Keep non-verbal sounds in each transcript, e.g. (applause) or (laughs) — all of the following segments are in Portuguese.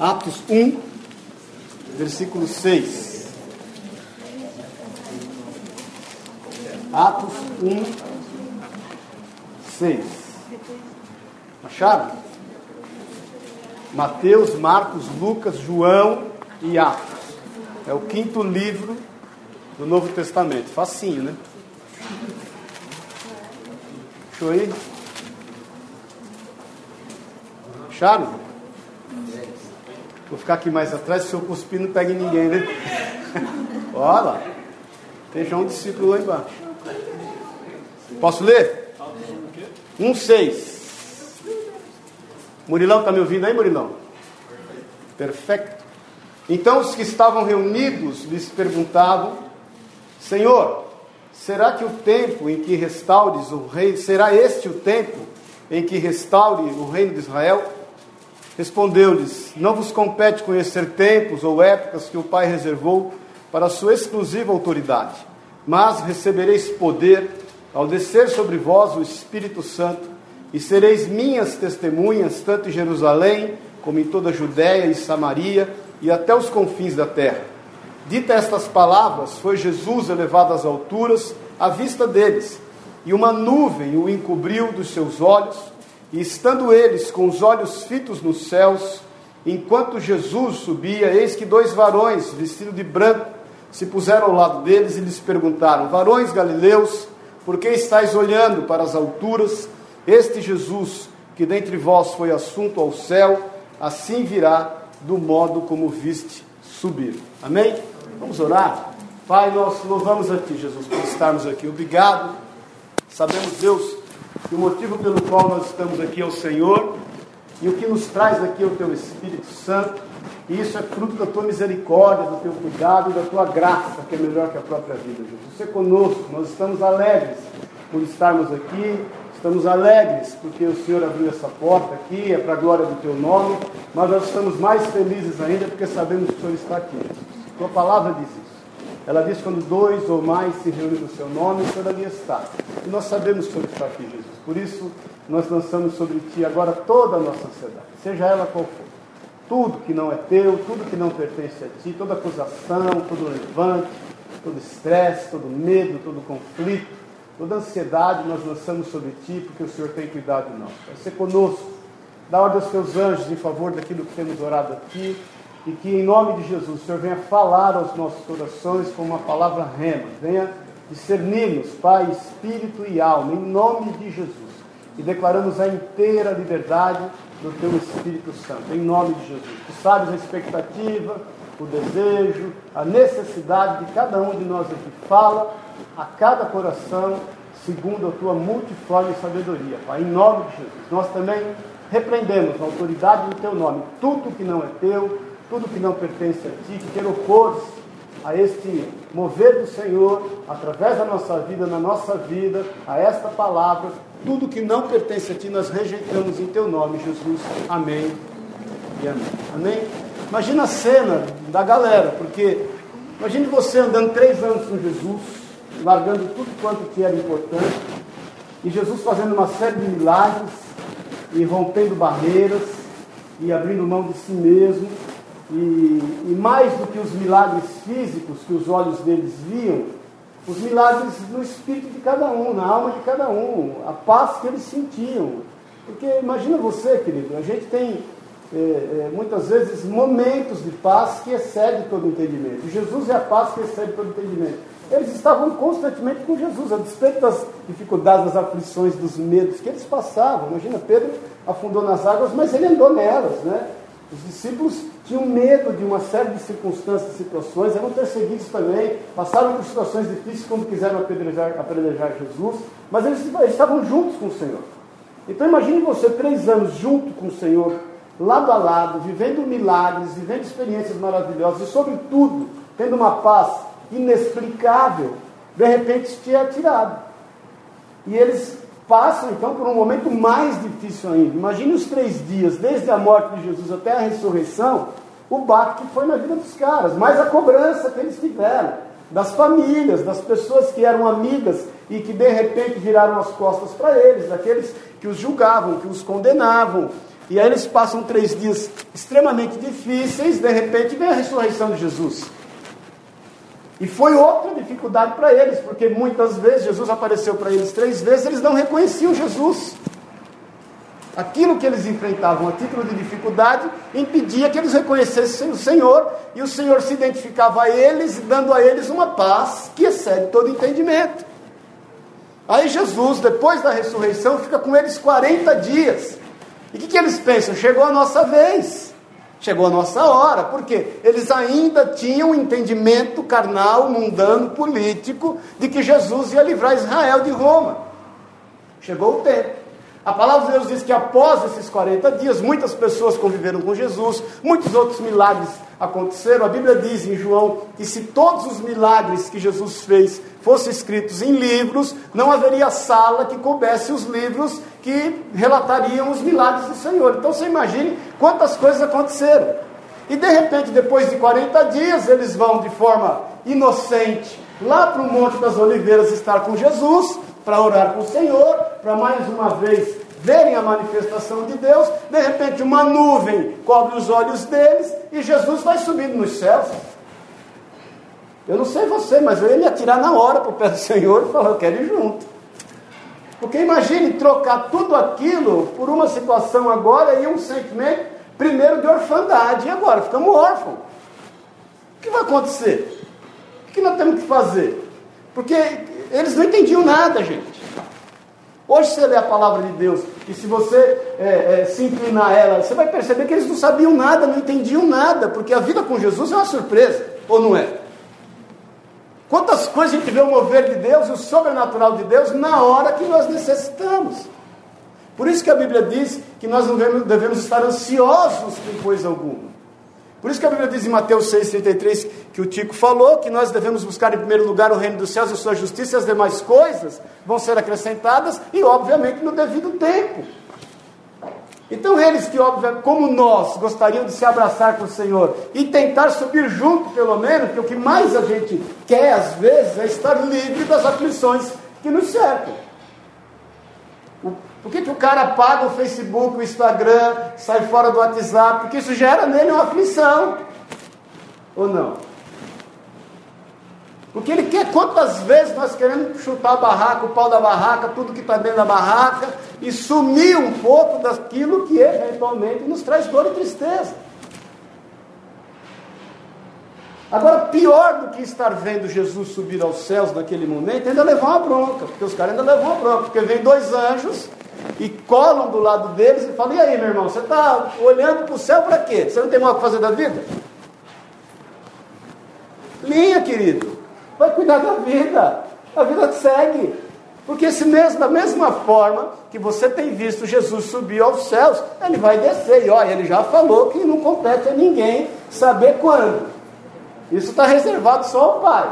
Atos 1, versículo 6. Atos 1, 6. Acharam? Mateus, Marcos, Lucas, João e Atos. É o quinto livro do Novo Testamento. Facinho, né? Eu ir. Acharam? Vou ficar aqui mais atrás, se eu cuspir não pega ninguém, né? (laughs) Olha. Tem já um discípulo lá embaixo. Posso ler? 1,6. Murilão, está me ouvindo aí, Murilão? Perfeito. Então os que estavam reunidos lhes perguntavam: Senhor, será que o tempo em que restaures o rei, será este o tempo em que restaure o reino de Israel? Respondeu-lhes: Não vos compete conhecer tempos ou épocas que o Pai reservou para a sua exclusiva autoridade, mas recebereis poder ao descer sobre vós o Espírito Santo, e sereis minhas testemunhas, tanto em Jerusalém, como em toda a Judéia e Samaria, e até os confins da terra. Dita estas palavras, foi Jesus elevado às alturas, à vista deles, e uma nuvem o encobriu dos seus olhos, e estando eles com os olhos fitos nos céus, enquanto Jesus subia, eis que dois varões, vestidos de branco, se puseram ao lado deles e lhes perguntaram: Varões galileus, por que estáis olhando para as alturas? Este Jesus, que dentre vós foi assunto ao céu, assim virá do modo como viste subir. Amém? Vamos orar? Pai, nós louvamos a Ti, Jesus, por estarmos aqui. Obrigado. Sabemos, Deus, que o motivo pelo qual nós estamos aqui é o Senhor e o que nos traz aqui é o Teu Espírito Santo. E isso é fruto da Tua misericórdia, do Teu cuidado e da Tua graça, que é melhor que a própria vida, Jesus. Você conosco, nós estamos alegres por estarmos aqui, Estamos alegres porque o Senhor abriu essa porta aqui, é para a glória do Teu nome, mas nós estamos mais felizes ainda porque sabemos que o Senhor está aqui. Tua palavra diz isso. Ela diz quando dois ou mais se reúnem no Seu nome, o Senhor ali está. E nós sabemos que o Senhor está aqui, Jesus. Por isso, nós lançamos sobre Ti agora toda a nossa ansiedade, seja ela qual for. Tudo que não é Teu, tudo que não pertence a Ti, toda acusação, todo levante, todo estresse, todo medo, todo conflito, Toda ansiedade nós lançamos sobre ti, porque o Senhor tem cuidado de nós. Vai ser conosco. Dá ordem aos teus anjos em favor daquilo que temos orado aqui. E que em nome de Jesus o Senhor venha falar aos nossos corações com uma palavra rema. Venha discernir-nos, Pai, espírito e alma, em nome de Jesus. E declaramos a inteira liberdade do teu Espírito Santo, em nome de Jesus. Tu sabes a expectativa, o desejo, a necessidade de cada um de nós aqui. Fala a cada coração segundo a tua multiforme sabedoria, Pai, em nome de Jesus. Nós também repreendemos a autoridade do teu nome, tudo que não é teu, tudo que não pertence a ti, que quer opor-se a este mover do Senhor, através da nossa vida, na nossa vida, a esta palavra, tudo que não pertence a ti, nós rejeitamos em teu nome, Jesus. Amém e amém. Amém? Imagina a cena da galera, porque imagine você andando três anos com Jesus, largando tudo quanto que era importante, e Jesus fazendo uma série de milagres, e rompendo barreiras, e abrindo mão de si mesmo, e, e mais do que os milagres físicos que os olhos deles viam, os milagres no espírito de cada um, na alma de cada um, a paz que eles sentiam. Porque imagina você, querido, a gente tem é, é, muitas vezes momentos de paz que excedem todo entendimento. Jesus é a paz que excede todo entendimento. Eles estavam constantemente com Jesus, a despeito das dificuldades, das aflições, dos medos que eles passavam. Imagina, Pedro afundou nas águas, mas ele andou nelas, né? Os discípulos tinham medo de uma série de circunstâncias e situações, eram perseguidos também, passaram por situações difíceis quando quiseram apedrejar, apedrejar Jesus, mas eles, eles estavam juntos com o Senhor. Então imagine você três anos junto com o Senhor, lado a lado, vivendo milagres, vivendo experiências maravilhosas e, sobretudo, tendo uma paz inexplicável, de repente te é tirado. E eles passam então por um momento mais difícil ainda. Imagine os três dias, desde a morte de Jesus até a ressurreição, o baque que foi na vida dos caras, mais a cobrança que eles tiveram, das famílias, das pessoas que eram amigas e que de repente viraram as costas para eles, daqueles que os julgavam, que os condenavam, E aí eles passam três dias extremamente difíceis, de repente vem a ressurreição de Jesus. E foi outra dificuldade para eles, porque muitas vezes Jesus apareceu para eles três vezes, eles não reconheciam Jesus. Aquilo que eles enfrentavam a título de dificuldade impedia que eles reconhecessem o Senhor, e o Senhor se identificava a eles, dando a eles uma paz que excede todo entendimento. Aí Jesus, depois da ressurreição, fica com eles 40 dias. E o que, que eles pensam? Chegou a nossa vez. Chegou a nossa hora, porque eles ainda tinham um entendimento carnal, mundano, político, de que Jesus ia livrar Israel de Roma. Chegou o tempo. A palavra de Deus diz que após esses 40 dias, muitas pessoas conviveram com Jesus, muitos outros milagres aconteceram. A Bíblia diz em João que se todos os milagres que Jesus fez fossem escritos em livros, não haveria sala que coubesse os livros que relatariam os milagres do Senhor. Então você imagine quantas coisas aconteceram. E de repente, depois de 40 dias, eles vão de forma inocente lá para o Monte das Oliveiras estar com Jesus, para orar com o Senhor, para mais uma vez verem a manifestação de Deus. De repente, uma nuvem cobre os olhos deles e Jesus vai subindo nos céus. Eu não sei você, mas eu ia me atirar na hora para o pé do Senhor e falar: Eu quero ir junto. Porque imagine trocar tudo aquilo por uma situação agora e um sentimento, primeiro de orfandade, e agora ficamos órfãos. O que vai acontecer? O que nós temos que fazer? Porque eles não entendiam nada, gente. Hoje você lê a palavra de Deus e se você é, é, se inclinar a ela, você vai perceber que eles não sabiam nada, não entendiam nada, porque a vida com Jesus é uma surpresa, ou não é? Quantas coisas a gente vê o mover de Deus o sobrenatural de Deus na hora que nós necessitamos. Por isso que a Bíblia diz que nós não devemos, estar ansiosos com coisa alguma. Por isso que a Bíblia diz em Mateus 6,33 que o Tico falou que nós devemos buscar em primeiro lugar o reino dos céus e a sua justiça e as demais coisas vão ser acrescentadas e, obviamente, no devido tempo. Então, eles que, obviamente, como nós, gostariam de se abraçar com o Senhor e tentar subir junto, pelo menos, porque o que mais a gente quer, às vezes, é estar livre das aflições que nos cercam. Por que, que o cara apaga o Facebook, o Instagram, sai fora do WhatsApp? Porque isso gera nele uma aflição. Ou não? Porque ele quer quantas vezes nós queremos chutar a barraca, o pau da barraca, tudo que está dentro da barraca, e sumir um pouco daquilo que eventualmente nos traz dor e tristeza. Agora, pior do que estar vendo Jesus subir aos céus naquele momento, ainda levar uma bronca, porque os caras ainda levam uma bronca, porque vem dois anjos e colam do lado deles e falam: E aí, meu irmão, você está olhando para o céu para quê? Você não tem mais o que fazer da vida? Linha, querido vai cuidar da vida. A vida segue. Porque se mesmo, da mesma forma que você tem visto Jesus subir aos céus, ele vai descer. E olha, ele já falou que não compete a ninguém saber quando. Isso está reservado só ao Pai.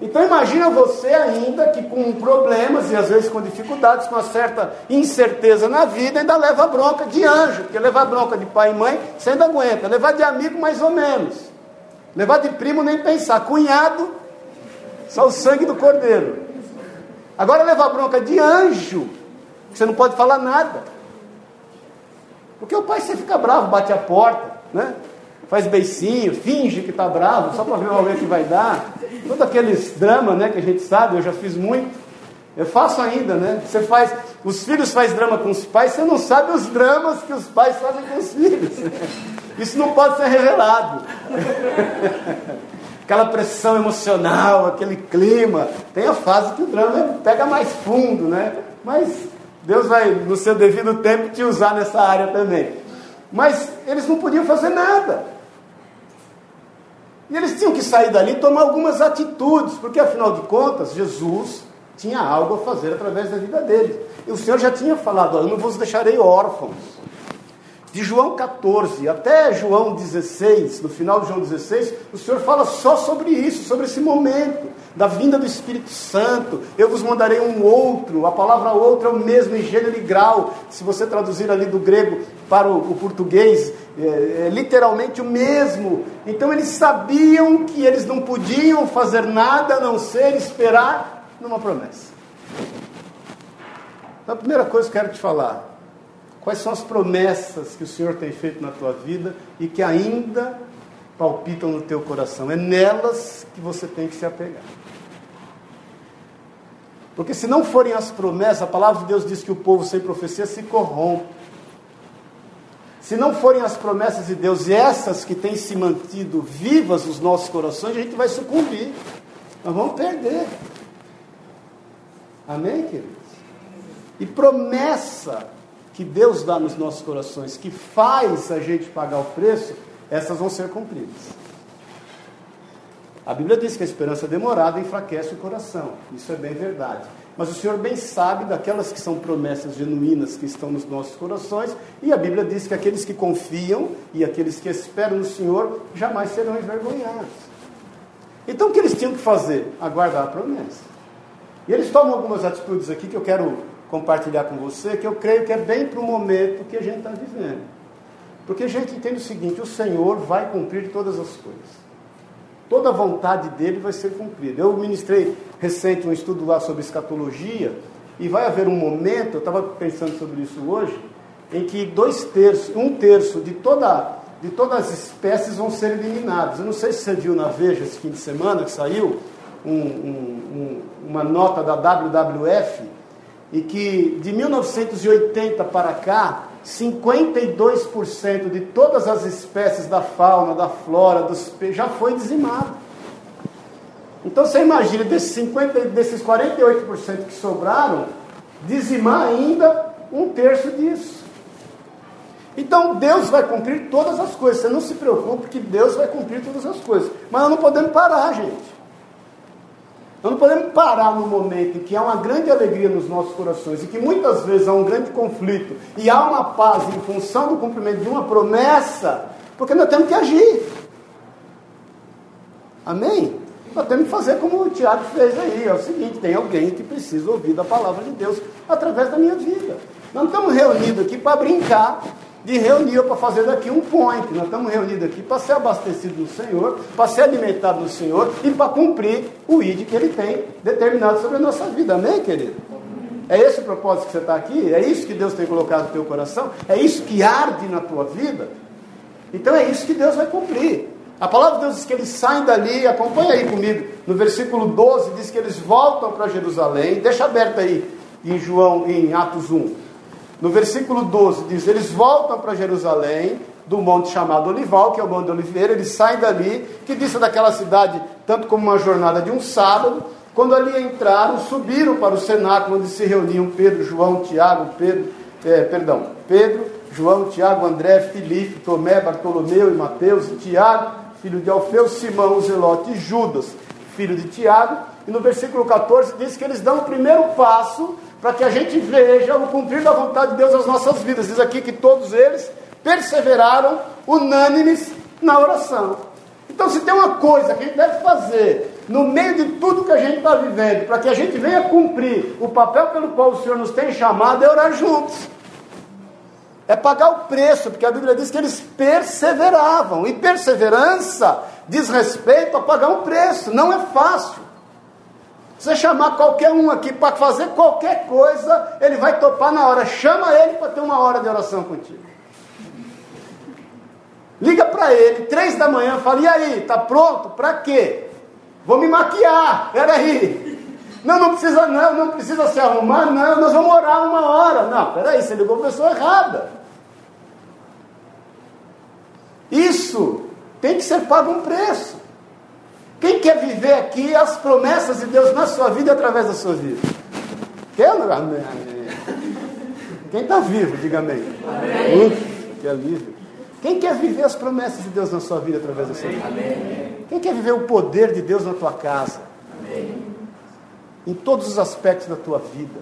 Então imagina você ainda que com problemas e às vezes com dificuldades, com uma certa incerteza na vida, ainda leva bronca de anjo, porque levar bronca de pai e mãe você ainda aguenta, levar de amigo mais ou menos, levar de primo nem pensar, cunhado só o sangue do cordeiro. Agora levar bronca de anjo, você não pode falar nada. Porque o pai você fica bravo, bate a porta, né? Faz beicinho, finge que está bravo, só para ver o que vai dar. Todos aqueles dramas, né, que a gente sabe, eu já fiz muito. Eu faço ainda, né? Você faz, os filhos fazem drama com os pais, você não sabe os dramas que os pais fazem com os filhos. Isso não pode ser revelado. (laughs) aquela pressão emocional, aquele clima. Tem a fase que o drama pega mais fundo, né? Mas Deus vai, no seu devido tempo, te usar nessa área também. Mas eles não podiam fazer nada. E eles tinham que sair dali e tomar algumas atitudes, porque afinal de contas, Jesus tinha algo a fazer através da vida deles. E o Senhor já tinha falado: Eu não vos deixarei órfãos de João 14 até João 16, no final de João 16, o Senhor fala só sobre isso, sobre esse momento da vinda do Espírito Santo. Eu vos mandarei um outro, a palavra outro é o mesmo em gênero e grau. Se você traduzir ali do grego para o, o português, é, é literalmente o mesmo. Então eles sabiam que eles não podiam fazer nada a não ser esperar numa promessa. Então, a primeira coisa que eu quero te falar Quais são as promessas que o Senhor tem feito na tua vida e que ainda palpitam no teu coração? É nelas que você tem que se apegar. Porque se não forem as promessas, a palavra de Deus diz que o povo sem profecia se corrompe. Se não forem as promessas de Deus e essas que têm se mantido vivas nos nossos corações, a gente vai sucumbir. Nós vamos perder. Amém, queridos? E promessa que Deus dá nos nossos corações, que faz a gente pagar o preço, essas vão ser cumpridas. A Bíblia diz que a esperança demorada enfraquece o coração. Isso é bem verdade. Mas o Senhor bem sabe daquelas que são promessas genuínas que estão nos nossos corações, e a Bíblia diz que aqueles que confiam e aqueles que esperam no Senhor jamais serão envergonhados. Então o que eles tinham que fazer? Aguardar a promessa. E eles tomam algumas atitudes aqui que eu quero compartilhar com você, que eu creio que é bem para o momento que a gente está vivendo. Porque a gente entende o seguinte: o Senhor vai cumprir todas as coisas toda a vontade dele vai ser cumprida. Eu ministrei recente um estudo lá sobre escatologia, e vai haver um momento, eu estava pensando sobre isso hoje, em que dois terços, um terço de, toda, de todas as espécies vão ser eliminados. Eu não sei se você viu na Veja esse fim de semana que saiu um, um, um, uma nota da WWF, e que de 1980 para cá, 52% de todas as espécies da fauna, da flora, dos peixes já foi dizimado. Então você imagina, desses, 50, desses 48% que sobraram, dizimar ainda um terço disso. Então Deus vai cumprir todas as coisas. Você não se preocupe que Deus vai cumprir todas as coisas. Mas nós não podemos parar, gente. Nós não podemos parar no momento em que há uma grande alegria nos nossos corações e que muitas vezes há um grande conflito e há uma paz em função do cumprimento de uma promessa, porque nós temos que agir. Amém? Nós temos que fazer como o Tiago fez aí: é o seguinte, tem alguém que precisa ouvir da palavra de Deus através da minha vida. Nós não estamos reunidos aqui para brincar de reunir para fazer daqui um point. Nós estamos reunidos aqui para ser abastecido no Senhor, para ser alimentado no Senhor e para cumprir o ID que Ele tem determinado sobre a nossa vida. Amém, querido? É esse o propósito que você está aqui? É isso que Deus tem colocado no teu coração? É isso que arde na tua vida? Então é isso que Deus vai cumprir. A palavra de Deus diz que eles saem dali, acompanha aí comigo, no versículo 12 diz que eles voltam para Jerusalém, deixa aberto aí em João, em Atos 1. No versículo 12 diz: Eles voltam para Jerusalém, do monte chamado Olival, que é o Monte de Oliveira, eles saem dali, que disse daquela cidade, tanto como uma jornada de um sábado. Quando ali entraram, subiram para o cenáculo onde se reuniam Pedro, João, Tiago, Pedro, é, perdão, Pedro, João, Tiago, André, Filipe, Tomé, Bartolomeu e Mateus, e Tiago, filho de Alfeu, Simão, Zelote e Judas, filho de Tiago. E no versículo 14 diz que eles dão o primeiro passo para que a gente veja o cumprir da vontade de Deus nas nossas vidas. Diz aqui que todos eles perseveraram unânimes na oração. Então, se tem uma coisa que a gente deve fazer no meio de tudo que a gente está vivendo, para que a gente venha cumprir o papel pelo qual o Senhor nos tem chamado, é orar juntos. É pagar o preço, porque a Bíblia diz que eles perseveravam, e perseverança diz respeito a pagar um preço, não é fácil. Você chamar qualquer um aqui para fazer qualquer coisa, ele vai topar na hora. Chama ele para ter uma hora de oração contigo. Liga para ele, três da manhã, fala, e aí, tá pronto? Para quê? Vou me maquiar, peraí. Não, não precisa não, não precisa se arrumar, não, nós vamos orar uma hora. Não, peraí, você ligou a pessoa errada. Isso tem que ser pago um preço. Quem quer viver aqui as promessas de Deus na sua vida e através da sua vida? Quer? Amém. Quem está vivo, diga amém. amém. Uf, que alívio. Quem quer viver as promessas de Deus na sua vida através da sua vida? Amém. Quem quer viver o poder de Deus na tua casa? Amém. Em todos os aspectos da tua vida.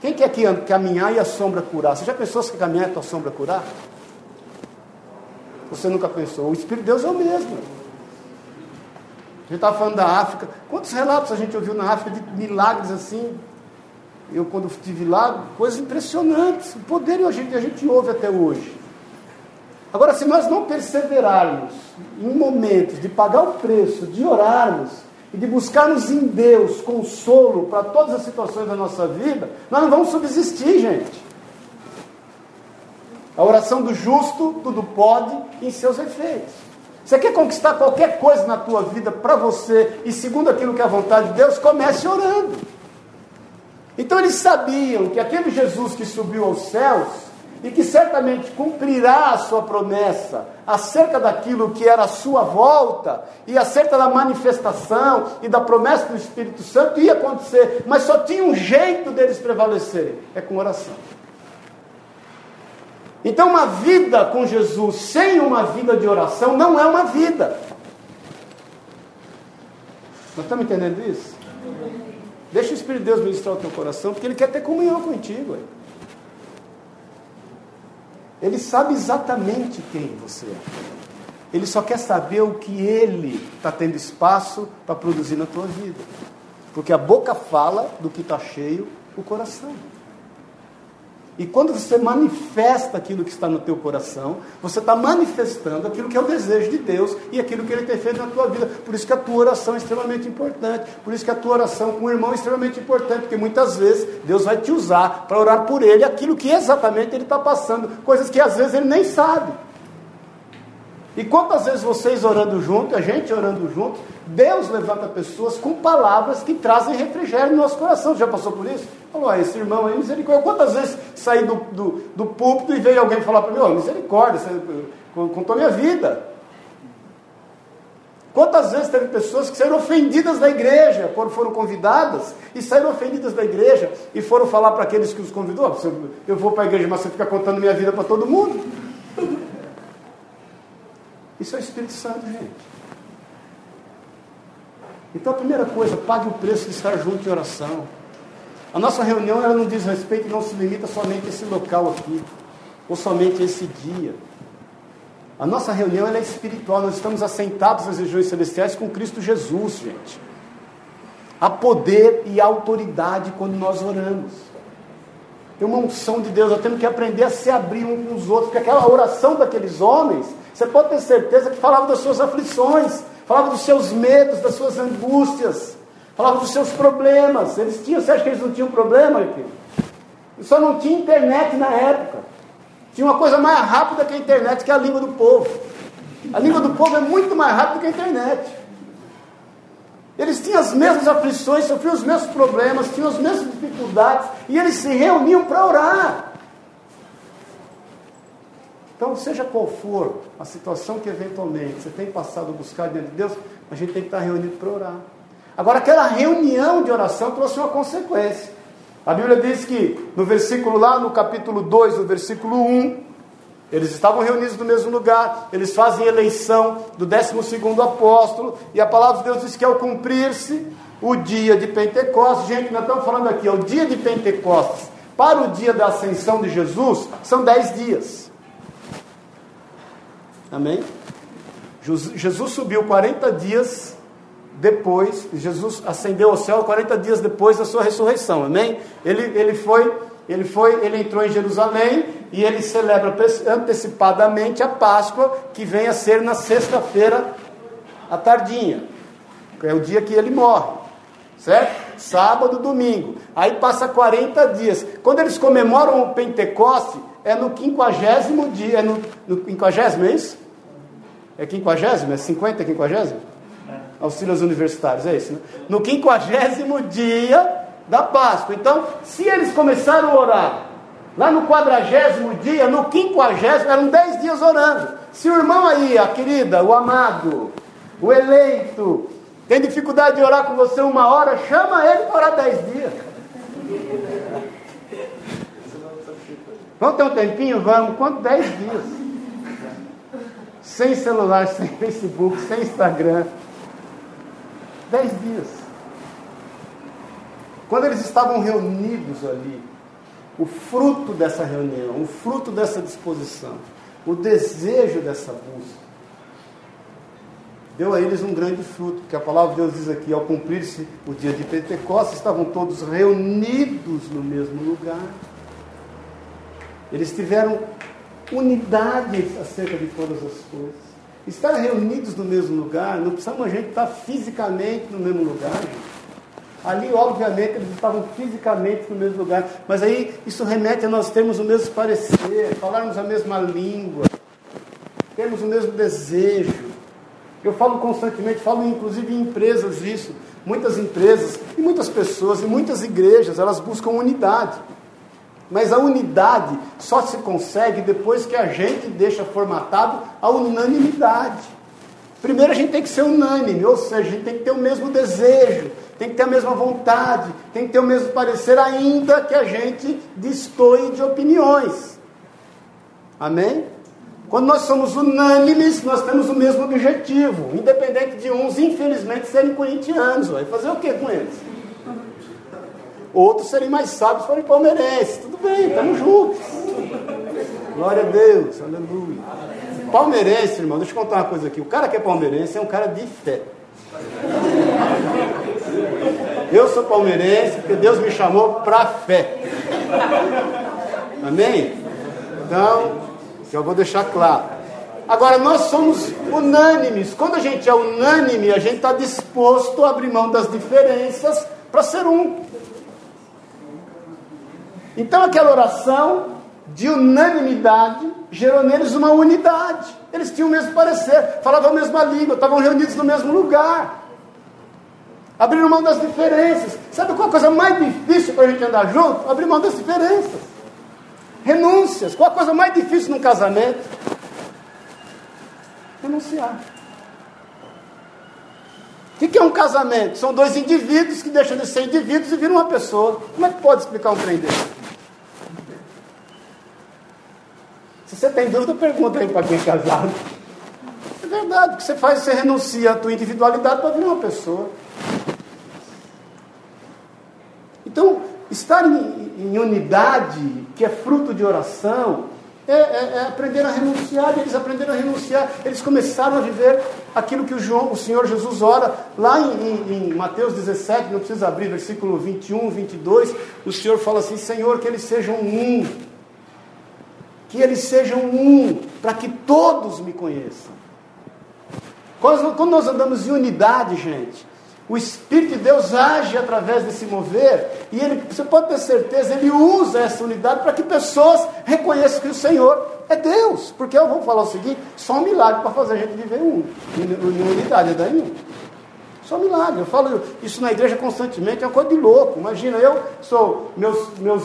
Quem quer caminhar e a sombra curar? Você já pensou se caminhar e a tua sombra curar? Você nunca pensou. O Espírito de Deus é o mesmo. A gente estava falando da África. Quantos relatos a gente ouviu na África de milagres assim? Eu, quando estive lá, coisas impressionantes. O poder a gente, a gente ouve até hoje. Agora, se nós não perseverarmos em momentos de pagar o preço, de orarmos e de buscarmos em Deus consolo para todas as situações da nossa vida, nós não vamos subsistir, gente. A oração do justo tudo pode em seus efeitos. Você quer conquistar qualquer coisa na tua vida para você e segundo aquilo que é a vontade de Deus, comece orando. Então eles sabiam que aquele Jesus que subiu aos céus e que certamente cumprirá a sua promessa acerca daquilo que era a sua volta e acerca da manifestação e da promessa do Espírito Santo ia acontecer, mas só tinha um jeito deles prevalecerem, é com oração. Então, uma vida com Jesus sem uma vida de oração não é uma vida. Nós estamos entendendo isso? Deixa o Espírito de Deus ministrar o teu coração, porque Ele quer ter comunhão contigo. Ele sabe exatamente quem você é. Ele só quer saber o que ele está tendo espaço para produzir na tua vida. Porque a boca fala do que está cheio o coração. E quando você manifesta aquilo que está no teu coração, você está manifestando aquilo que é o desejo de Deus e aquilo que Ele tem feito na tua vida. Por isso que a tua oração é extremamente importante. Por isso que a tua oração com o irmão é extremamente importante, porque muitas vezes Deus vai te usar para orar por ele aquilo que exatamente ele está passando, coisas que às vezes ele nem sabe. E quantas vezes vocês orando junto, a gente orando junto, Deus levanta pessoas com palavras que trazem refrigério no nosso coração. Já passou por isso? Falou, ah, esse irmão aí, misericórdia. Quantas vezes saí do, do, do púlpito e veio alguém falar para mim, oh, misericórdia, você contou minha vida. Quantas vezes teve pessoas que saíram ofendidas da igreja, quando foram convidadas, e saíram ofendidas da igreja, e foram falar para aqueles que os convidou, eu vou para a igreja, mas você fica contando minha vida para todo mundo. (laughs) Isso é o Espírito Santo, gente. Então a primeira coisa, pague o preço de estar junto em oração. A nossa reunião ela não diz respeito, não se limita somente a esse local aqui, ou somente a esse dia. A nossa reunião é espiritual, nós estamos assentados nas regiões celestiais com Cristo Jesus, gente. Há poder e autoridade quando nós oramos. Tem uma unção de Deus, nós temos que aprender a se abrir uns com os outros, porque aquela oração daqueles homens, você pode ter certeza que falava das suas aflições, falava dos seus medos, das suas angústias, falava dos seus problemas. Eles tinham, você acha que eles não tinham problema, filho? Só não tinha internet na época. Tinha uma coisa mais rápida que a internet, que é a língua do povo. A língua do povo é muito mais rápida que a internet. Eles tinham as mesmas aflições, sofriam os mesmos problemas, tinham as mesmas dificuldades, e eles se reuniam para orar. Então, seja qual for a situação que eventualmente você tem passado a buscar diante de Deus, a gente tem que estar reunido para orar. Agora, aquela reunião de oração trouxe uma consequência. A Bíblia diz que no versículo lá, no capítulo 2, no versículo 1, eles estavam reunidos no mesmo lugar, eles fazem eleição do 12 apóstolo, e a palavra de Deus diz que ao cumprir-se o dia de Pentecostes, gente, nós estamos falando aqui, o dia de Pentecostes para o dia da ascensão de Jesus são 10 dias. Amém? Jesus subiu 40 dias depois, Jesus ascendeu ao céu 40 dias depois da sua ressurreição, amém? Ele, ele foi, ele foi, ele entrou em Jerusalém e ele celebra antecipadamente a Páscoa, que vem a ser na sexta-feira à tardinha, que é o dia que ele morre, certo? Sábado, domingo. Aí passa 40 dias. Quando eles comemoram o Pentecoste, é no quinquagésimo dia, é no, no quinquagésimo, é isso? É quinquagésimo? É 50 é quinquagésimo? auxílios universitários, é isso, né? No quinquagésimo dia da Páscoa. Então, se eles começaram a orar lá no quadragésimo dia, no quinquagésimo, eram dez dias orando. Se o irmão aí, a querida, o amado, o eleito, tem dificuldade de orar com você uma hora, chama ele para orar dez dias. Vamos ter um tempinho? Vamos. Quanto? Dez dias. Sem celular, sem Facebook, sem Instagram. Dez dias. Quando eles estavam reunidos ali, o fruto dessa reunião, o fruto dessa disposição, o desejo dessa busca, deu a eles um grande fruto, porque a palavra de Deus diz aqui, ao cumprir-se o dia de Pentecostes, estavam todos reunidos no mesmo lugar. Eles tiveram unidade acerca de todas as coisas. Estar reunidos no mesmo lugar, não precisamos a gente estar fisicamente no mesmo lugar. Gente. Ali, obviamente, eles estavam fisicamente no mesmo lugar, mas aí isso remete a nós termos o mesmo parecer, falarmos a mesma língua, termos o mesmo desejo. Eu falo constantemente, falo inclusive em empresas isso. Muitas empresas e muitas pessoas e muitas igrejas, elas buscam unidade. Mas a unidade só se consegue depois que a gente deixa formatado a unanimidade. Primeiro a gente tem que ser unânime, ou seja, a gente tem que ter o mesmo desejo, tem que ter a mesma vontade, tem que ter o mesmo parecer, ainda que a gente destoie de opiniões. Amém? Quando nós somos unânimes, nós temos o mesmo objetivo, independente de uns, infelizmente, serem corintianos. Vai fazer o que com eles? Outros serem mais sábios forem palmeirenses. Tudo bem, estamos juntos. Glória a Deus, aleluia. Palmeirense, irmão, deixa eu contar uma coisa aqui. O cara que é palmeirense é um cara de fé. Eu sou palmeirense porque Deus me chamou para fé. Amém? Então, eu vou deixar claro. Agora, nós somos unânimes. Quando a gente é unânime, a gente está disposto a abrir mão das diferenças para ser um. Então, aquela oração de unanimidade gerou neles uma unidade. Eles tinham o mesmo parecer, falavam a mesma língua, estavam reunidos no mesmo lugar. Abriram mão das diferenças. Sabe qual a coisa mais difícil para a gente andar junto? Abrir mão das diferenças. Renúncias. Qual a coisa mais difícil num casamento? Renunciar. O que é um casamento? São dois indivíduos que deixam de ser indivíduos e viram uma pessoa. Como é que pode explicar um trem desse? Se você tem dúvida, pergunta aí para quem é casado. É verdade, o que você faz, você renuncia à tua individualidade para virar uma pessoa. Então, estar em, em unidade, que é fruto de oração, é, é, é, aprender a renunciar, eles aprenderam a renunciar, eles começaram a viver aquilo que o, João, o Senhor Jesus ora, lá em, em, em, Mateus 17, não precisa abrir, versículo 21, 22, o Senhor fala assim: Senhor, que eles sejam um, que eles sejam um, para que todos me conheçam. Quando, nós andamos em unidade, gente, o Espírito de Deus age através desse mover e ele, você pode ter certeza, ele usa essa unidade para que pessoas reconheçam que o Senhor é Deus. Porque eu vou falar o seguinte: só um milagre para fazer a gente viver um, em unidade, é daí Só um milagre. Eu falo isso na igreja constantemente, é uma coisa de louco. Imagina, eu sou, meus, meus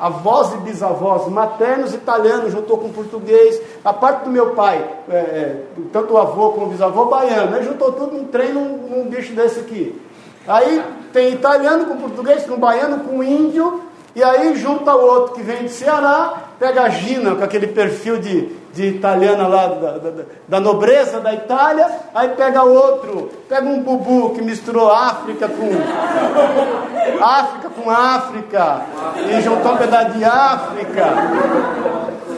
avós e bisavós maternos italianos juntou com português, a parte do meu pai, é, é, tanto o avô como o bisavô baiano, aí juntou tudo num trem num, num bicho desse aqui. Aí tem italiano com português, com baiano, com índio, e aí junta o outro que vem de Ceará, pega a Gina com aquele perfil de, de italiana lá da, da, da, nobreza da Itália, aí pega outro, pega um bubu que misturou África com África com África, e juntou um pedaço de África.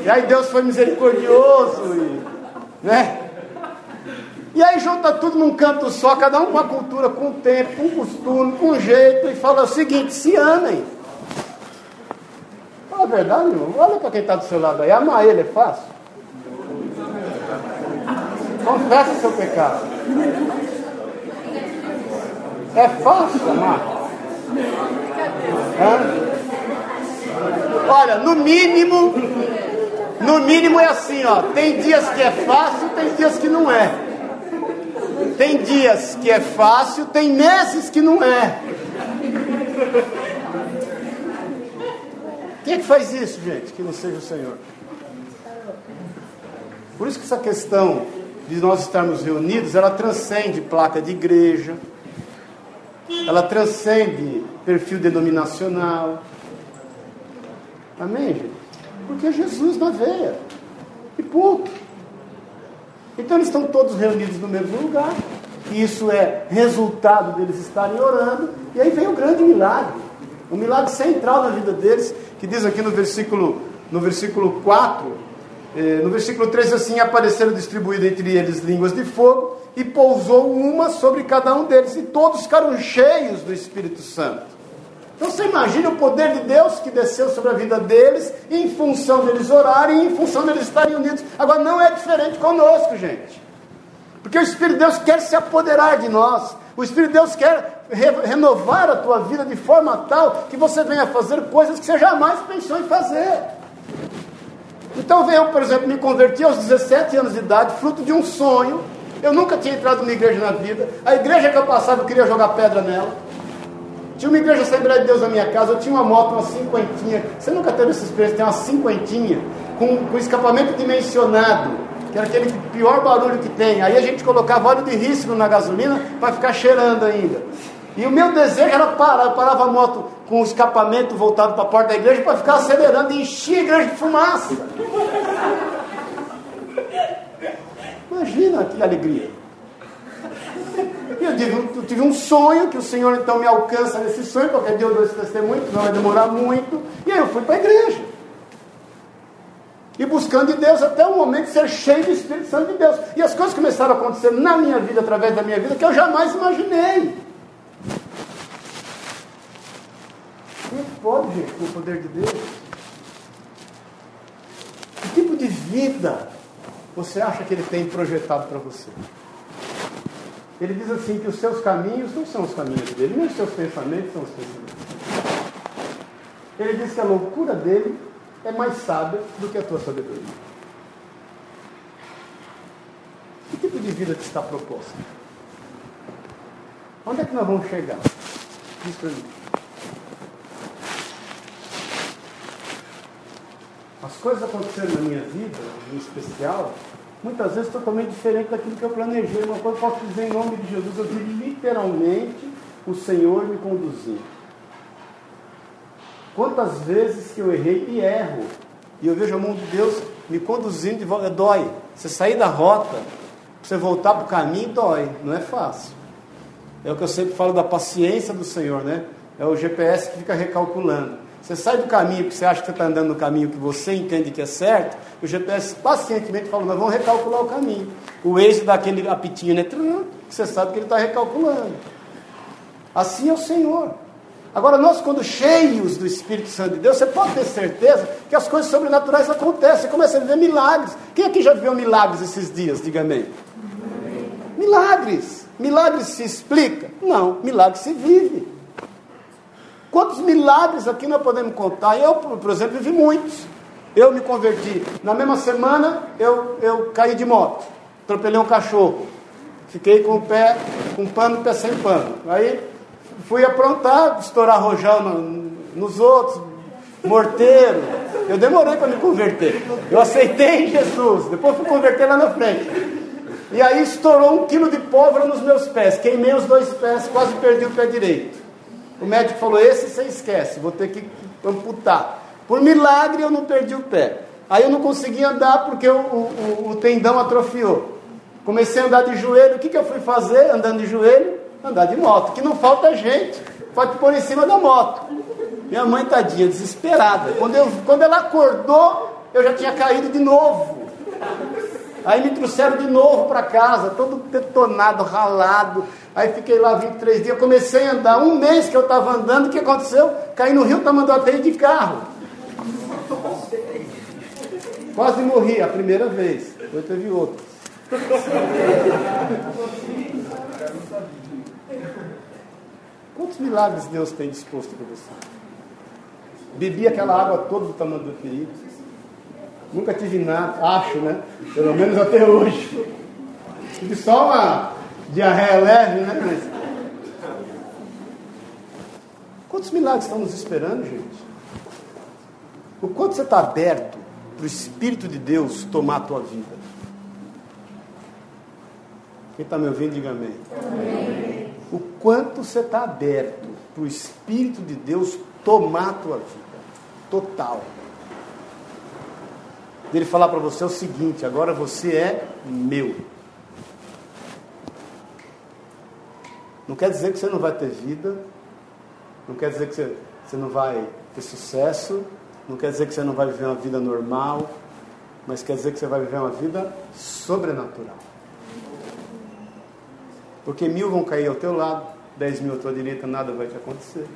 E aí Deus foi misericordioso, e, né? E aí junta tudo num canto só, cada um com a cultura, com o tempo, com o costume, com o jeito, e fala o seguinte: se amem. Fala a verdade, irmão. Olha para quem está do seu lado aí. Amar ele é fácil. Confessa seu pecado. É fácil amar. Olha, no mínimo, no mínimo é assim, ó. Tem dias que é fácil, tem dias que não é. Tem dias que é fácil, tem meses que não é. Quem é que faz isso, gente, que não seja o Senhor? Por isso que essa questão de nós estarmos reunidos, ela transcende placa de igreja, ela transcende perfil denominacional. Amém, gente? Porque é Jesus na veia. E ponto. Então eles estão todos reunidos no mesmo lugar. E isso é resultado deles estarem orando. E aí vem o grande milagre. O milagre central na vida deles, que diz aqui no versículo, no versículo 4, eh, no versículo 3 assim, apareceram distribuídas entre eles línguas de fogo, e pousou uma sobre cada um deles, e todos ficaram cheios do Espírito Santo. Então você imagina o poder de Deus que desceu sobre a vida deles, em função deles orarem, em função deles estarem unidos. Agora não é diferente conosco, gente. Porque o Espírito de Deus quer se apoderar de nós. O Espírito de Deus quer re renovar a tua vida de forma tal que você venha fazer coisas que você jamais pensou em fazer. Então eu, por exemplo, me converti aos 17 anos de idade, fruto de um sonho. Eu nunca tinha entrado numa igreja na vida. A igreja que eu passava, eu queria jogar pedra nela. Tinha uma igreja Assembleia de Deus na minha casa, eu tinha uma moto, uma cinquentinha. Você nunca teve essa experiência? Tem uma cinquentinha com, com escapamento dimensionado, que era aquele pior barulho que tem. Aí a gente colocava óleo de rícino na gasolina para ficar cheirando ainda. E o meu desejo era parar, eu parava a moto com o escapamento voltado para a porta da igreja para ficar acelerando e encher a igreja de fumaça. Imagina que alegria. Eu tive, eu tive um sonho, que o Senhor então me alcança nesse sonho, qualquer dia eu dou esse testemunho, não vai demorar muito. E aí eu fui para a igreja. E buscando em Deus até o momento de ser cheio do Espírito Santo de Deus. E as coisas começaram a acontecer na minha vida, através da minha vida, que eu jamais imaginei. Como pode, o poder de Deus? Que tipo de vida você acha que ele tem projetado para você? Ele diz assim que os seus caminhos não são os caminhos dele, nem os seus pensamentos são os pensamentos. Ele diz que a loucura dele é mais sábia do que a tua sabedoria. Que tipo de vida te está proposta? Onde é que nós vamos chegar? Diz para mim. As coisas aconteceram na minha vida, em especial, muitas vezes totalmente diferente daquilo que eu planejei. Uma coisa eu posso dizer em nome de Jesus, eu digo literalmente o Senhor me conduziu. Quantas vezes que eu errei e erro, e eu vejo a mão de Deus me conduzindo de volta, dói. Você sair da rota, você voltar para o caminho, dói, não é fácil. É o que eu sempre falo da paciência do Senhor, né? É o GPS que fica recalculando. Você sai do caminho que você acha que você está andando no caminho que você entende que é certo, o GPS pacientemente fala, nós vamos recalcular o caminho. O Waze dá aquele apitinho, né? Você sabe que ele está recalculando. Assim é o Senhor. Agora, nós, quando cheios do Espírito Santo de Deus, você pode ter certeza que as coisas sobrenaturais acontecem. Você começa a viver milagres. Quem aqui já viveu milagres esses dias? Diga amém. Milagres. Milagres se explica? Não, milagres se vive. Quantos milagres aqui nós podemos contar? Eu, por exemplo, vivi muitos. Eu me converti. Na mesma semana, eu, eu caí de moto. Atropelei um cachorro. Fiquei com o pé, com pano, pé sem pano. Aí fui aprontar, estourar rojão no, nos outros, morteiro. Eu demorei para me converter. Eu aceitei Jesus. Depois fui converter lá na frente. E aí estourou um quilo de pólvora nos meus pés. Queimei os dois pés, quase perdi o pé direito. O médico falou: esse você esquece, vou ter que amputar. Por milagre eu não perdi o pé. Aí eu não consegui andar porque o, o, o tendão atrofiou. Comecei a andar de joelho. O que, que eu fui fazer andando de joelho? Andar de moto. Que não falta gente. Pode pôr em cima da moto. Minha mãe, tadinha, desesperada. Quando, eu, quando ela acordou, eu já tinha caído de novo. Aí me trouxeram de novo para casa, todo detonado, ralado. Aí fiquei lá 23 dias, comecei a andar. Um mês que eu estava andando, o que aconteceu? Caí no rio, até de carro. Quase morri a primeira vez, depois teve outras. Quantos milagres Deus tem disposto para você? Bebi aquela água toda do tamanho do perigo. Nunca tive nada, acho, né? Pelo menos até hoje. Tive só uma diarreia leve, né? Mas... Quantos milagres estão nos esperando, gente? O quanto você está aberto para o Espírito de Deus tomar a tua vida? Quem está me ouvindo, diga amém. amém. O quanto você está aberto para o Espírito de Deus tomar a tua vida. Total dele falar para você o seguinte: agora você é meu. Não quer dizer que você não vai ter vida, não quer dizer que você, você não vai ter sucesso, não quer dizer que você não vai viver uma vida normal, mas quer dizer que você vai viver uma vida sobrenatural. Porque mil vão cair ao teu lado, dez mil à tua direita, nada vai te acontecer.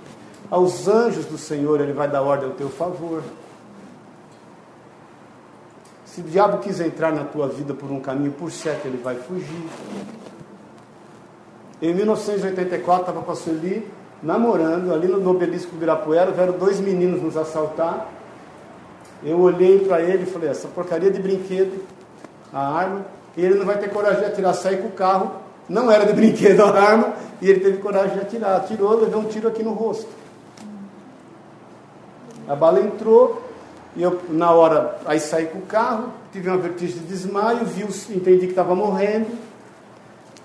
Aos anjos do Senhor, Ele vai dar ordem ao teu favor. Se o diabo quiser entrar na tua vida por um caminho, por certo ele vai fugir. Em 1984, estava com a Sueli, namorando, ali no obelisco Ibirapuera, vieram dois meninos nos assaltar. Eu olhei para ele e falei, essa porcaria de brinquedo, a arma, e ele não vai ter coragem de atirar, sair com o carro, não era de brinquedo a arma, e ele teve coragem de atirar. Atirou, levou um tiro aqui no rosto. A bala entrou, e eu, na hora, aí saí com o carro, tive uma vertigem de desmaio, vi, entendi que estava morrendo,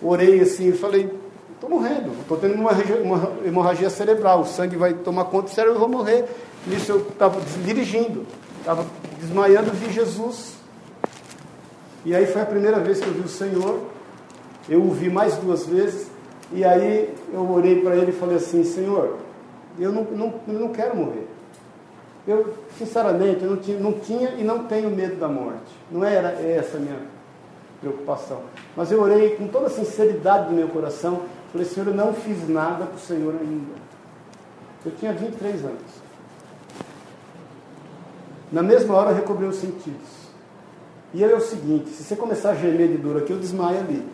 orei assim, e falei, estou morrendo, estou tendo uma, uma, hemorragia cerebral, o sangue vai tomar conta do cérebro, eu vou morrer. Nisso eu estava dirigindo, estava desmaiando, vi Jesus. E aí foi a primeira vez que eu vi o Senhor, eu o vi mais duas vezes, e aí eu orei para ele e falei assim, Senhor, eu não, não, não quero morrer. Eu, sinceramente, eu não tinha, não tinha e não tenho medo da morte. Não era essa a minha preocupação. Mas eu orei com toda a sinceridade do meu coração. Falei, Senhor, eu não fiz nada para o Senhor ainda. Eu tinha 23 anos. Na mesma hora eu recobrei os sentidos. E aí é o seguinte, se você começar a gemer de dor aqui, eu desmaio ali.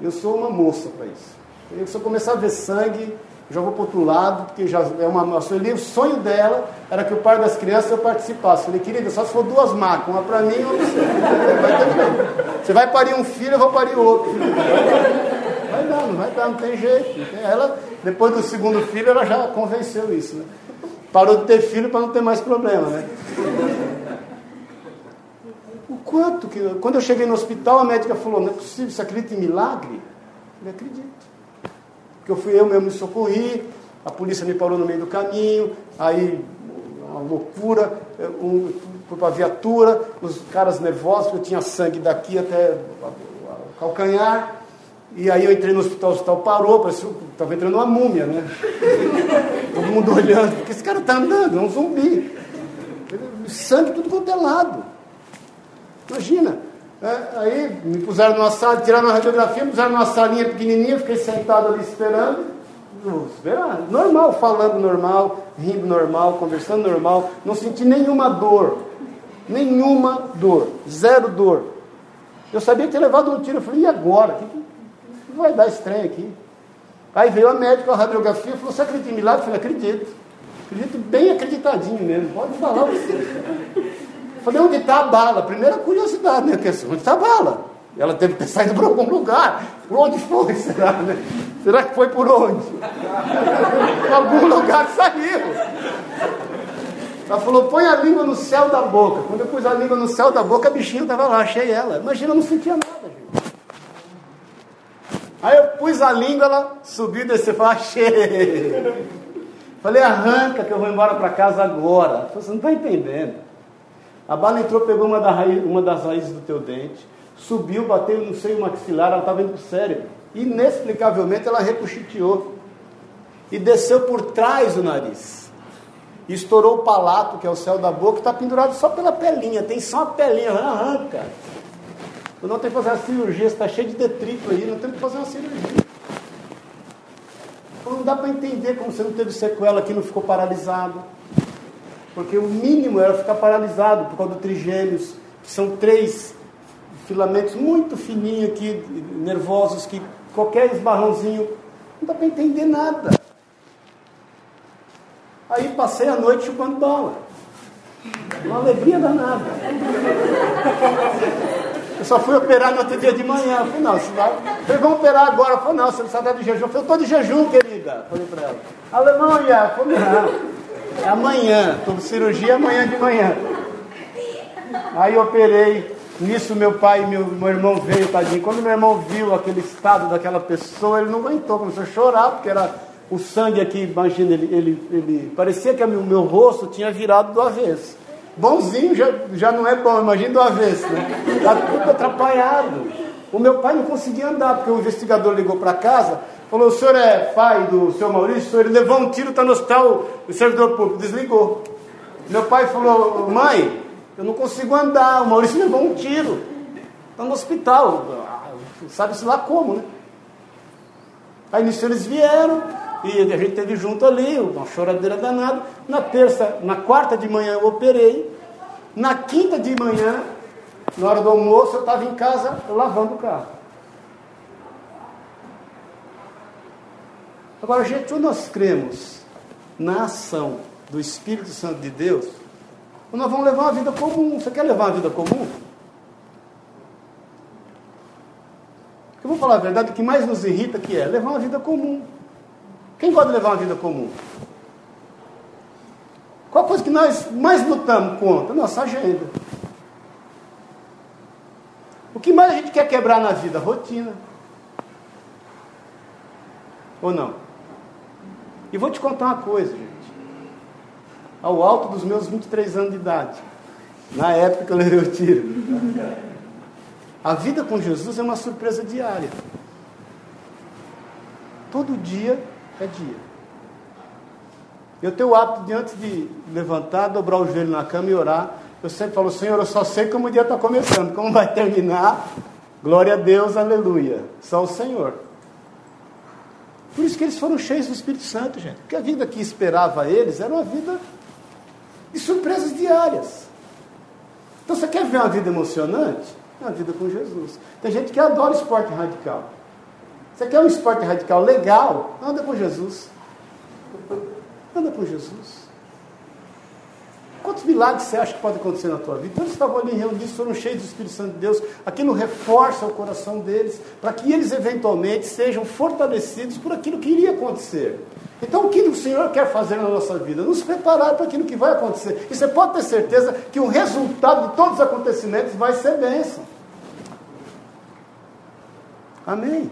Eu sou uma moça para isso. Se eu começar a ver sangue, já vou para outro lado, porque já é uma nossa. O sonho dela era que o pai das crianças eu participasse. Falei, querida, só se for duas macas, uma para mim e uma para você. Você vai parir um filho, eu vou parir outro. Vai dar, não vai dar, não tem jeito. Ela, depois do segundo filho, ela já convenceu isso. Né? Parou de ter filho para não ter mais problema, né? O quanto que. Quando eu cheguei no hospital, a médica falou: não é possível, você acredita em milagre? Eu acredito. Porque eu fui eu mesmo me socorri, a polícia me parou no meio do caminho, aí uma loucura, um, fui para a viatura, os caras nervosos, porque eu tinha sangue daqui até o calcanhar, e aí eu entrei no hospital, o hospital parou, parecia estava entrando uma múmia, né? (laughs) Todo mundo olhando, porque esse cara está andando, é um zumbi. Sangue tudo quanto é lado. Imagina, é, aí me puseram numa sala, tiraram uma radiografia, puseram numa salinha pequenininha, fiquei sentado ali esperando. Esperando, normal, falando normal, rindo normal, conversando normal, não senti nenhuma dor. Nenhuma dor, zero dor. Eu sabia que tinha levado um tiro, eu falei, e agora? O que, que vai dar estranho aqui? Aí veio a médica, a radiografia, falou, você acredita em milagre? Eu falei, acredito. Acredito bem acreditadinho mesmo, pode falar você. Falei, onde está a bala? Primeira curiosidade, né? Onde está a bala? Ela que ter saído para algum lugar. Por onde foi, (laughs) será? Né? Será que foi por onde? Por algum lugar saiu. Ela falou, põe a língua no céu da boca. Quando eu pus a língua no céu da boca, a bichinha estava lá, achei ela. Imagina, eu não sentia nada, gente. Aí eu pus a língua, ela subiu e desceu, falou, achei. Falei, arranca que eu vou embora para casa agora. Falou, você não está entendendo. A bala entrou, pegou uma, da raiz, uma das raízes do teu dente, subiu, bateu no seio maxilar, ela estava indo para o cérebro. Inexplicavelmente ela repuxiteou e desceu por trás do nariz. estourou o palato, que é o céu da boca, está pendurado só pela pelinha, tem só uma pelinha, arranca. Eu não tenho que fazer uma cirurgia, está cheio de detrito aí, não tem que fazer uma cirurgia. Então não dá para entender como você não teve sequela aqui, não ficou paralisado. Porque o mínimo era ficar paralisado por causa do trigêmeos, que são três filamentos muito fininhos aqui, nervosos, que qualquer esbarrãozinho não dá para entender nada. Aí passei a noite chupando bola. Uma alegria danada. Eu só fui operar no outro dia de manhã. Eu falei, não, você vai. Eu falei, vamos operar agora. Eu falei, não, você não sabe de jejum. Eu falei, eu estou de jejum, querida. Falei para ela. Alemanha. Eu falei, não. É amanhã, estou cirurgia amanhã de manhã. Aí operei. Nisso meu pai e meu, meu irmão veio, tadinho. Quando meu irmão viu aquele estado daquela pessoa, ele não aguentou, começou a chorar, porque era o sangue aqui, imagina, ele, ele, ele parecia que o meu, meu rosto tinha virado do avesso. Bonzinho já, já não é bom, imagina do avesso, né? Está tudo atrapalhado. O meu pai não conseguia andar, porque o investigador ligou para casa, Falou, o senhor é pai do senhor Maurício? Ele levou um tiro, está no hospital, o servidor público desligou. Meu pai falou, mãe, eu não consigo andar, o Maurício levou um tiro. Está no hospital. Sabe-se lá como, né? Aí nisso eles vieram, e a gente teve junto ali, uma choradeira danada. Na terça, na quarta de manhã eu operei. Na quinta de manhã, na hora do almoço, eu estava em casa lavando o carro. Agora, gente, ou nós cremos na ação do Espírito Santo de Deus, nós vamos levar uma vida comum. Você quer levar uma vida comum? Eu vou falar a verdade, o que mais nos irrita que é levar uma vida comum. Quem pode levar uma vida comum? Qual a coisa que nós mais lutamos contra? Nossa agenda. O que mais a gente quer quebrar na vida? Rotina. Ou não? E vou te contar uma coisa, gente. Ao alto dos meus 23 anos de idade, na época que eu levei o tiro, a vida com Jesus é uma surpresa diária. Todo dia é dia. Eu tenho o hábito de, antes de levantar, dobrar o joelho na cama e orar. Eu sempre falo, Senhor, eu só sei como o dia está começando, como vai terminar. Glória a Deus, aleluia. Só o Senhor. Por isso que eles foram cheios do Espírito Santo, gente. Porque a vida que esperava eles era uma vida de surpresas diárias. Então você quer ver uma vida emocionante? na vida com Jesus. Tem gente que adora esporte radical. Você quer um esporte radical legal? Anda com Jesus. Anda com Jesus. Quantos milagres você acha que pode acontecer na tua vida? Então eles estavam ali reunidos, foram cheios do Espírito Santo de Deus. Aquilo reforça o coração deles, para que eles eventualmente sejam fortalecidos por aquilo que iria acontecer. Então, o que o Senhor quer fazer na nossa vida? Nos preparar para aquilo que vai acontecer. E você pode ter certeza que o resultado de todos os acontecimentos vai ser bênção. Amém.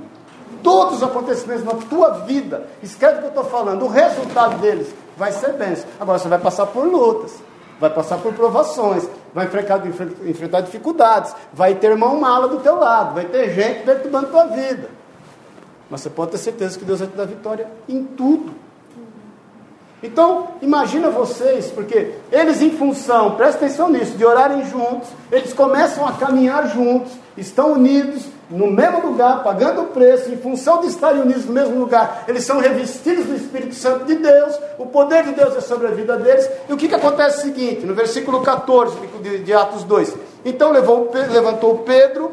Todos os acontecimentos na tua vida, escreve o que eu estou falando, o resultado deles vai ser bênção. Agora você vai passar por lutas, vai passar por provações, vai enfrentar, enfrentar dificuldades, vai ter mão mala do teu lado, vai ter gente perturbando tua vida. Mas você pode ter certeza que Deus vai te dar vitória em tudo. Então, imagina vocês, porque eles em função, presta atenção nisso, de orarem juntos, eles começam a caminhar juntos, estão unidos no mesmo lugar, pagando o preço, em função de estarem unidos no mesmo lugar, eles são revestidos do Espírito Santo de Deus, o poder de Deus é sobre a vida deles. E o que, que acontece é o seguinte, no versículo 14 de, de Atos 2: Então levou, levantou Pedro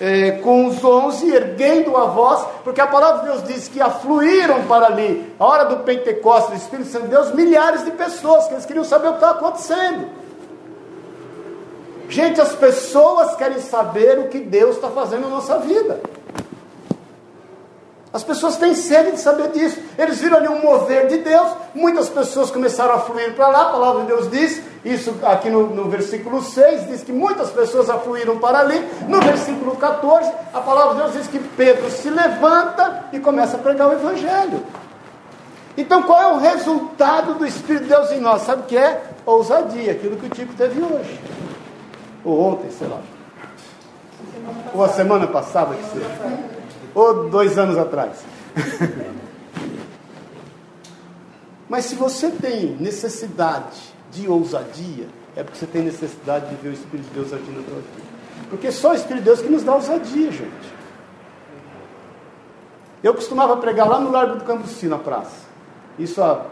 é, com os onze, erguendo a voz, porque a palavra de Deus diz que afluíram para ali, a hora do Pentecostes, do Espírito Santo de Deus, milhares de pessoas, que eles queriam saber o que estava acontecendo. Gente, as pessoas querem saber o que Deus está fazendo na nossa vida. As pessoas têm sede de saber disso. Eles viram ali um mover de Deus. Muitas pessoas começaram a fluir para lá. A palavra de Deus diz, isso aqui no, no, versículo 6, diz que muitas pessoas afluíram para ali. No versículo 14, a palavra de Deus diz que Pedro se levanta e começa a pregar o Evangelho. Então, qual é o resultado do Espírito de Deus em nós? Sabe o que é? Ousadia, aquilo que o Tico teve hoje. Ou ontem, sei lá. Ou a semana passada, que seja ou dois anos atrás. (laughs) Mas se você tem necessidade de ousadia, é porque você tem necessidade de ver o Espírito de Deus agindo na tua vida. Porque só o Espírito de Deus que nos dá ousadia, gente. Eu costumava pregar lá no Largo do Cambuci, na praça. Isso há,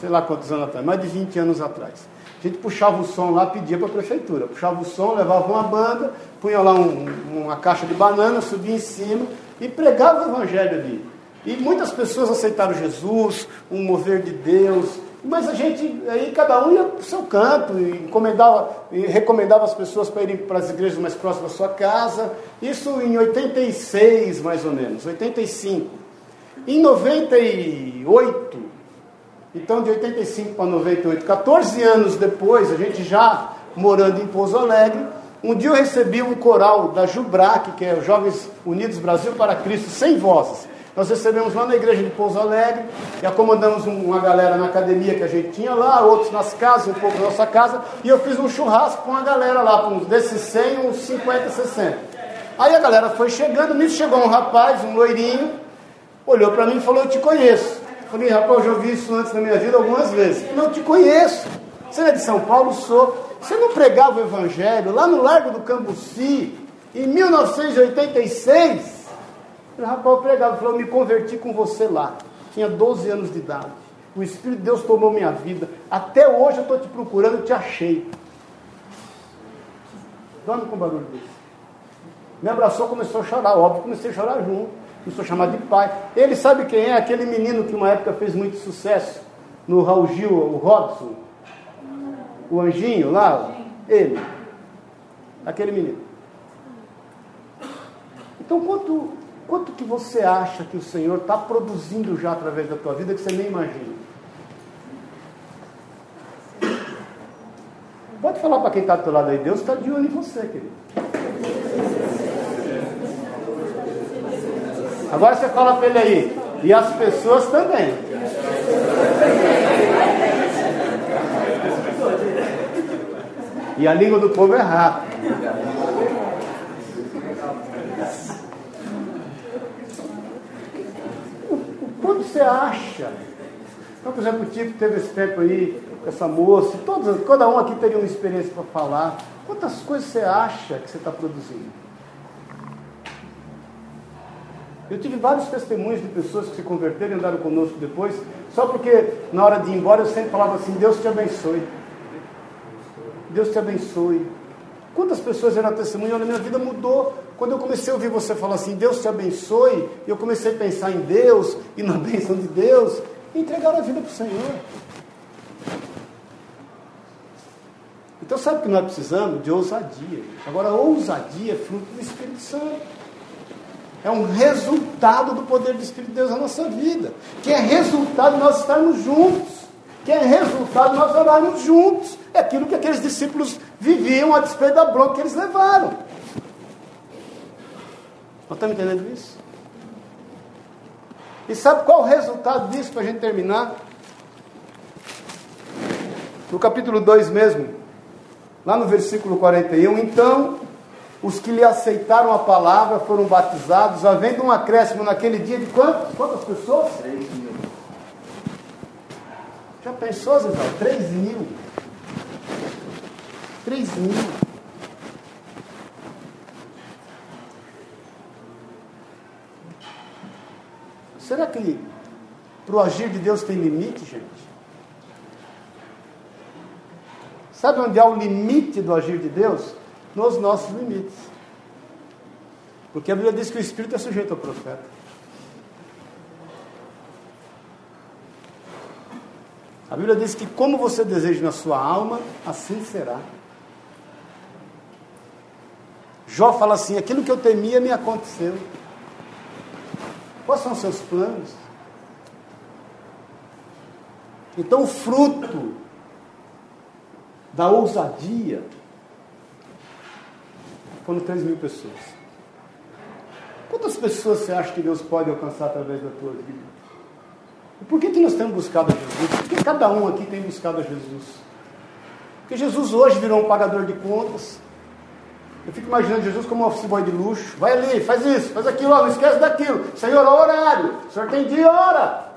sei lá quantos anos atrás, mais de 20 anos atrás. A gente puxava o som lá, pedia para a prefeitura. Puxava o som, levava uma banda, punha lá um, uma caixa de banana, subia em cima e pregava o evangelho ali. E muitas pessoas aceitaram Jesus, um mover de Deus, mas a gente, aí cada um ia para o seu canto, e, encomendava, e recomendava as pessoas para irem para as igrejas mais próximas da sua casa. Isso em 86, mais ou menos, 85. Em 98, então de 85 para 98, 14 anos depois, a gente já morando em Pouso Alegre, um dia eu recebi um coral da Jubrac, que é os Jovens Unidos Brasil para Cristo, sem vozes. Nós recebemos lá na igreja de Pouso Alegre e acomodamos uma galera na academia que a gente tinha lá, outros nas casas, um pouco na nossa casa, e eu fiz um churrasco com uma galera lá, com desses 100, uns 50, 60. Aí a galera foi chegando, nisso chegou um rapaz, um loirinho, olhou para mim e falou: Eu te conheço. Eu falei: Rapaz, eu já ouvi isso antes na minha vida algumas vezes. Não, te conheço. Você é de São Paulo? Sou. Você não pregava o Evangelho lá no Largo do Cambuci, em 1986? O rapaz pregava, falou, eu me converti com você lá. Tinha 12 anos de idade. O Espírito de Deus tomou minha vida. Até hoje eu estou te procurando, te achei. Dorme com barulho desse. Me abraçou, começou a chorar. Óbvio, comecei a chorar junto. não sou chamado de pai. Ele sabe quem é? Aquele menino que uma época fez muito sucesso no Raul Gil, o Robson, o anjinho lá, ele, aquele menino. Então, quanto, quanto que você acha que o Senhor está produzindo já através da tua vida que você nem imagina? Pode falar para quem está do teu lado aí, Deus está de olho em você, querido. Agora você fala para ele aí, e as pessoas também. E a língua do povo é rápida. Quando você acha? Então, por exemplo, o Tito teve esse tempo aí com essa moça, todos, cada um aqui teria uma experiência para falar. Quantas coisas você acha que você está produzindo? Eu tive vários testemunhos de pessoas que se converteram e andaram conosco depois, só porque na hora de ir embora eu sempre falava assim: Deus te abençoe. Deus te abençoe. Quantas pessoas eram testemunhas? Olha, minha vida mudou. Quando eu comecei a ouvir você falar assim, Deus te abençoe, eu comecei a pensar em Deus e na (laughs) bênção de Deus, e entregar a vida para o Senhor. Então, sabe o que nós precisamos? De ousadia. Agora, ousadia é fruto do Espírito Santo. É um resultado do poder do Espírito de Deus na nossa vida. Que é resultado de nós estarmos juntos. Que é resultado nós orarmos juntos. É aquilo que aqueles discípulos viviam a despeito da bronca que eles levaram. Nós estamos entendendo isso? E sabe qual o resultado disso para a gente terminar? No capítulo 2 mesmo, Lá no versículo 41, então os que lhe aceitaram a palavra foram batizados, havendo um acréscimo naquele dia de quantas, quantas pessoas? Três mil. Já pensou, Zé? Três mil. Três mil. Será que para o agir de Deus tem limite, gente? Sabe onde há o limite do agir de Deus? Nos nossos limites. Porque a Bíblia diz que o Espírito é sujeito ao profeta. A Bíblia diz que como você deseja na sua alma, assim será. Jó fala assim: aquilo que eu temia me aconteceu. Quais são os seus planos? Então, o fruto da ousadia, foram 3 mil pessoas. Quantas pessoas você acha que Deus pode alcançar através da tua vida? Por que, que nós temos buscado a Jesus? Por que cada um aqui tem buscado a Jesus? Porque Jesus hoje virou um pagador de contas. Eu fico imaginando Jesus como um office boy de luxo. Vai ali, faz isso, faz aquilo, não esquece daquilo. Senhor, horário. O senhor tem dia, hora.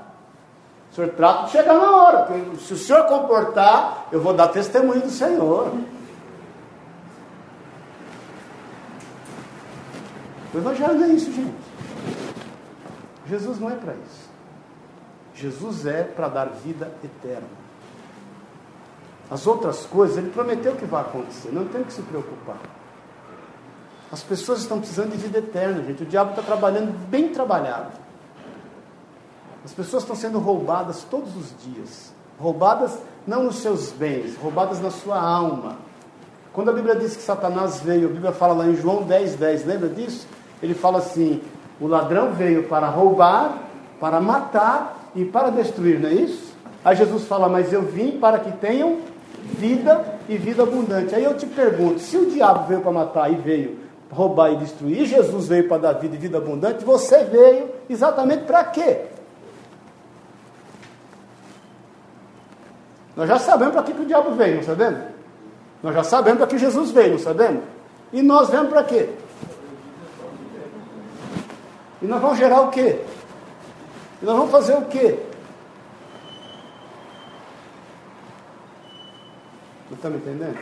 O senhor trata de chegar na hora, porque se o senhor comportar, eu vou dar testemunho do Senhor. O Evangelho não é isso, gente. Jesus não é para isso. Jesus é para dar vida eterna. As outras coisas, ele prometeu que vai acontecer, não tem que se preocupar. As pessoas estão precisando de vida eterna, gente. O diabo está trabalhando bem trabalhado. As pessoas estão sendo roubadas todos os dias. Roubadas não nos seus bens, roubadas na sua alma. Quando a Bíblia diz que Satanás veio, a Bíblia fala lá em João 10, 10, lembra disso? Ele fala assim: o ladrão veio para roubar, para matar e para destruir, não é isso? Aí Jesus fala: Mas eu vim para que tenham vida e vida abundante. Aí eu te pergunto: se o diabo veio para matar e veio roubar e destruir, e Jesus veio para dar vida e vida abundante, você veio exatamente para quê? Nós já sabemos para que, que o diabo veio, não sabemos? Nós já sabemos para que Jesus veio, não sabemos? E nós vemos para quê? E nós vamos gerar o quê? E nós vamos fazer o quê? Você está me entendendo?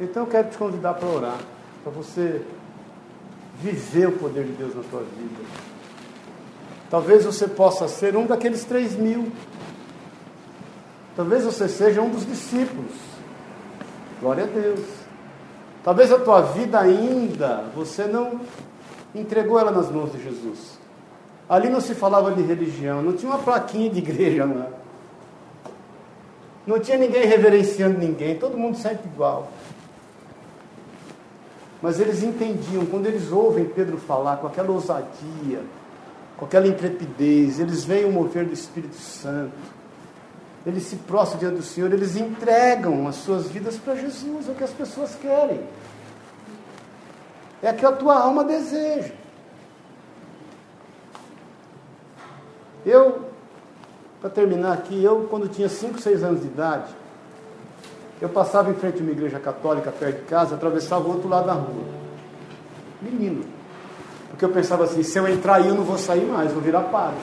Então eu quero te convidar para orar, para você viver o poder de Deus na tua vida. Talvez você possa ser um daqueles três mil Talvez você seja um dos discípulos. Glória a Deus. Talvez a tua vida ainda você não entregou ela nas mãos de Jesus. Ali não se falava de religião, não tinha uma plaquinha de igreja lá. Não tinha ninguém reverenciando ninguém, todo mundo sempre igual. Mas eles entendiam, quando eles ouvem Pedro falar com aquela ousadia, com aquela intrepidez, eles veem o mover do Espírito Santo, eles se prostram diante do Senhor, eles entregam as suas vidas para Jesus, é o que as pessoas querem. É o que a tua alma deseja. Eu, para terminar aqui, eu quando tinha 5, 6 anos de idade, eu passava em frente a uma igreja católica perto de casa, atravessava o outro lado da rua. Menino. Porque eu pensava assim, se eu entrar aí eu não vou sair mais, vou virar padre.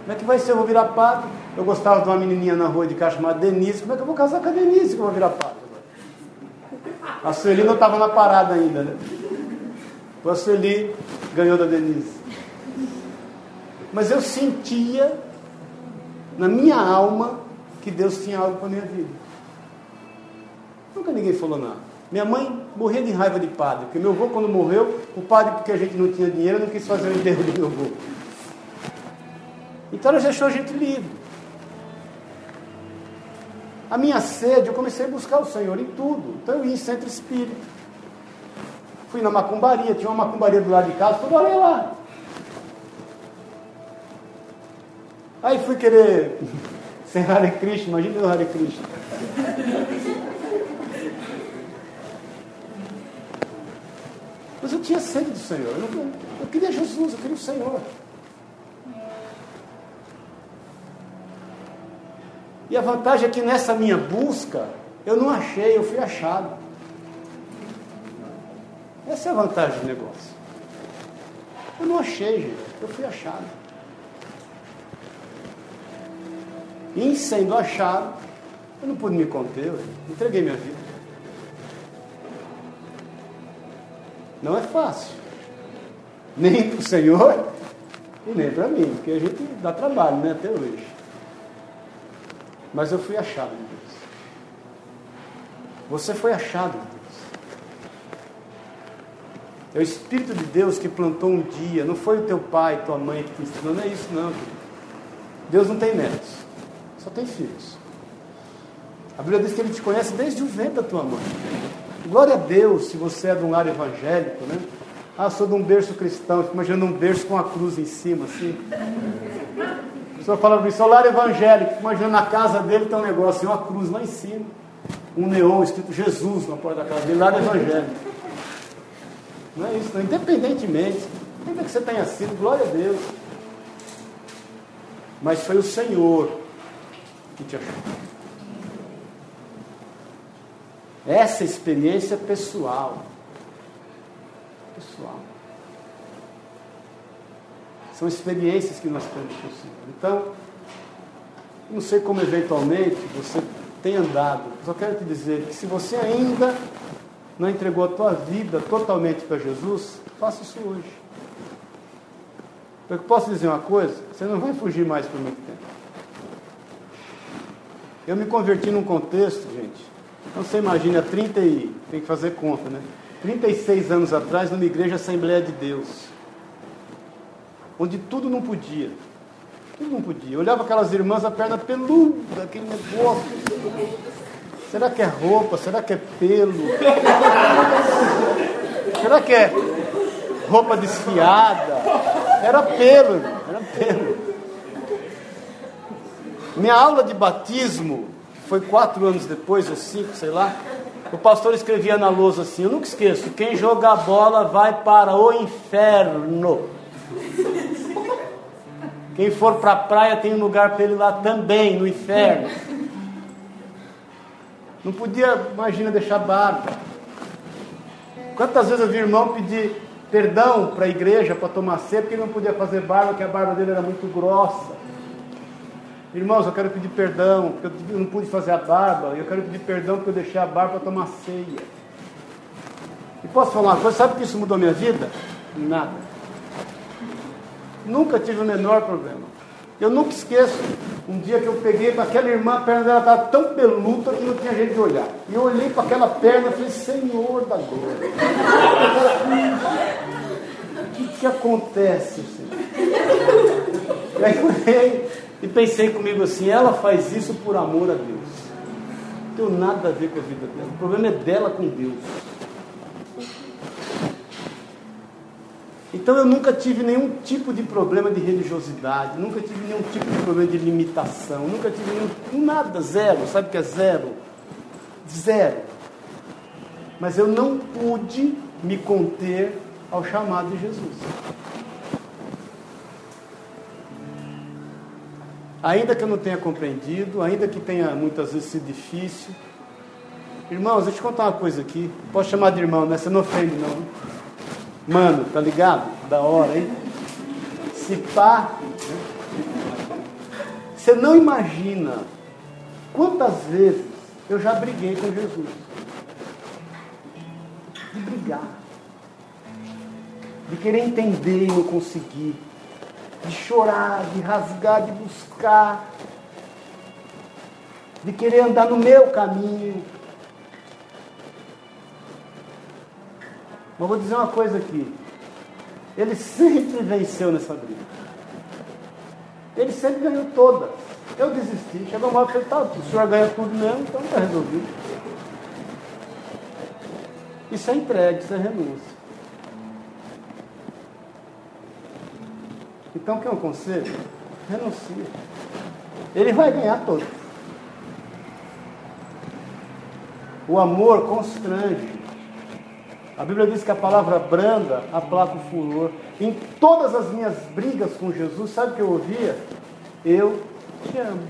Como é que vai ser? Eu vou virar padre. Eu gostava de uma menininha na rua de cá chamada Denise. Como é que eu vou casar com a Denise que eu vou virar padre? A Sueli não estava na parada ainda, né? A Sueli ganhou da Denise. Mas eu sentia na minha alma que Deus tinha algo para a minha vida. Nunca ninguém falou nada. Minha mãe morria de raiva de padre, porque meu avô, quando morreu, o padre, porque a gente não tinha dinheiro, não quis fazer o enterro do meu avô. Então ela deixou a gente livre. A minha sede, eu comecei a buscar o Senhor em tudo. Então eu ia em centro espírita. Fui na macumbaria, tinha uma macumbaria do lado de casa, fui olhei lá. Aí fui querer ser Hare Krishna, imagina o Hare Krishna. Mas eu tinha sede do Senhor. Eu, não, eu queria Jesus, eu queria o Senhor. E a vantagem é que nessa minha busca, eu não achei, eu fui achado. Essa é a vantagem do negócio. Eu não achei, gente, eu fui achado. E sendo achado, eu não pude me conter, entreguei minha vida. Não é fácil. Nem para o Senhor e nem para mim, porque a gente dá trabalho né, até hoje. Mas eu fui achado de Deus. Você foi achado de Deus. É o Espírito de Deus que plantou um dia, não foi o teu pai, tua mãe que te ensinou, não é isso não. Deus não tem netos, só tem filhos. A Bíblia diz que Ele te conhece desde o ventre da tua mãe. Glória a Deus se você é de um lar evangélico, né? Ah, sou de um berço cristão, imaginando um berço com a cruz em cima, assim. A pessoa fala para mim, sou lar evangélico, imaginando na casa dele tem um negócio, uma cruz lá em cima, um neon escrito Jesus na porta da casa dele, lar evangélico. Não é isso, não. independentemente, ainda que você tenha sido, glória a Deus. Mas foi o Senhor que te achou. Essa experiência pessoal. Pessoal. São experiências que nós temos com o Senhor. Então, não sei como eventualmente você tem andado, só quero te dizer que se você ainda não entregou a tua vida totalmente para Jesus, faça isso hoje. Eu posso dizer uma coisa, você não vai fugir mais por muito tempo. Eu me converti num contexto, gente, então você imagina, 30 e, tem que fazer conta, né? 36 anos atrás, numa igreja Assembleia de Deus, onde tudo não podia. Tudo não podia. Eu olhava aquelas irmãs, a perna peluda, aquele negócio. Será que é roupa? Será que é pelo? Será que é roupa desfiada? Era pelo, era pelo. Minha aula de batismo foi quatro anos depois, ou cinco, sei lá, o pastor escrevia na lousa assim: Eu nunca esqueço, quem joga bola vai para o inferno. Quem for para a praia tem um lugar para ele lá também, no inferno. Não podia, imagina, deixar barba. Quantas vezes eu vi irmão pedir perdão para a igreja para tomar ceia, porque ele não podia fazer barba, porque a barba dele era muito grossa. Irmãos, eu quero pedir perdão, porque eu não pude fazer a barba. Eu quero pedir perdão porque eu deixei a barba para tomar ceia. E posso falar uma coisa? Sabe que isso mudou minha vida? Nada. Nunca tive o menor problema. Eu nunca esqueço um dia que eu peguei com aquela irmã, a perna dela estava tão peluda que não tinha jeito de olhar. E eu olhei para aquela perna e falei, Senhor da glória. que, que acontece? E aí eu olhei e pensei comigo assim, ela faz isso por amor a Deus. Não tem nada a ver com a vida dela. O problema é dela com Deus. Então eu nunca tive nenhum tipo de problema de religiosidade, nunca tive nenhum tipo de problema de limitação, nunca tive nenhum, nada, zero, sabe o que é zero? Zero. Mas eu não pude me conter ao chamado de Jesus. Ainda que eu não tenha compreendido, ainda que tenha muitas vezes sido difícil. Irmãos, deixa eu te contar uma coisa aqui. Posso chamar de irmão, né? Você não ofende, não. Mano, tá ligado? Da hora, hein? Se pá. Você não imagina quantas vezes eu já briguei com Jesus. De brigar. De querer entender e não conseguir. De chorar, de rasgar, de buscar. De querer andar no meu caminho Mas vou dizer uma coisa aqui. Ele sempre venceu nessa briga. Ele sempre ganhou todas. Eu desisti. Chegou uma hora e falei, tá, o senhor ganha tudo mesmo, então está resolvido. Isso é entregue, isso é renúncia. Então, o que é um conselho? Renuncia. Ele vai ganhar todas. O amor constrange. A Bíblia diz que a palavra branda aplaca o furor. Em todas as minhas brigas com Jesus, sabe o que eu ouvia? Eu te amo.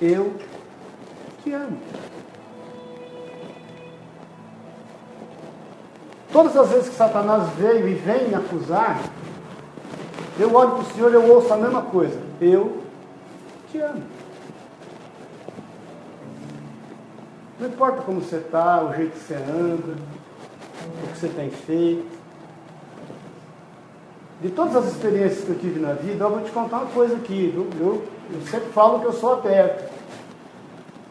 Eu te amo. Todas as vezes que Satanás veio e vem me acusar, eu olho para o Senhor e eu ouço a mesma coisa. Eu te amo. Não importa como você está, o jeito que você anda, o que você tem feito. De todas as experiências que eu tive na vida, eu vou te contar uma coisa aqui. Eu, eu, eu sempre falo que eu sou aberto.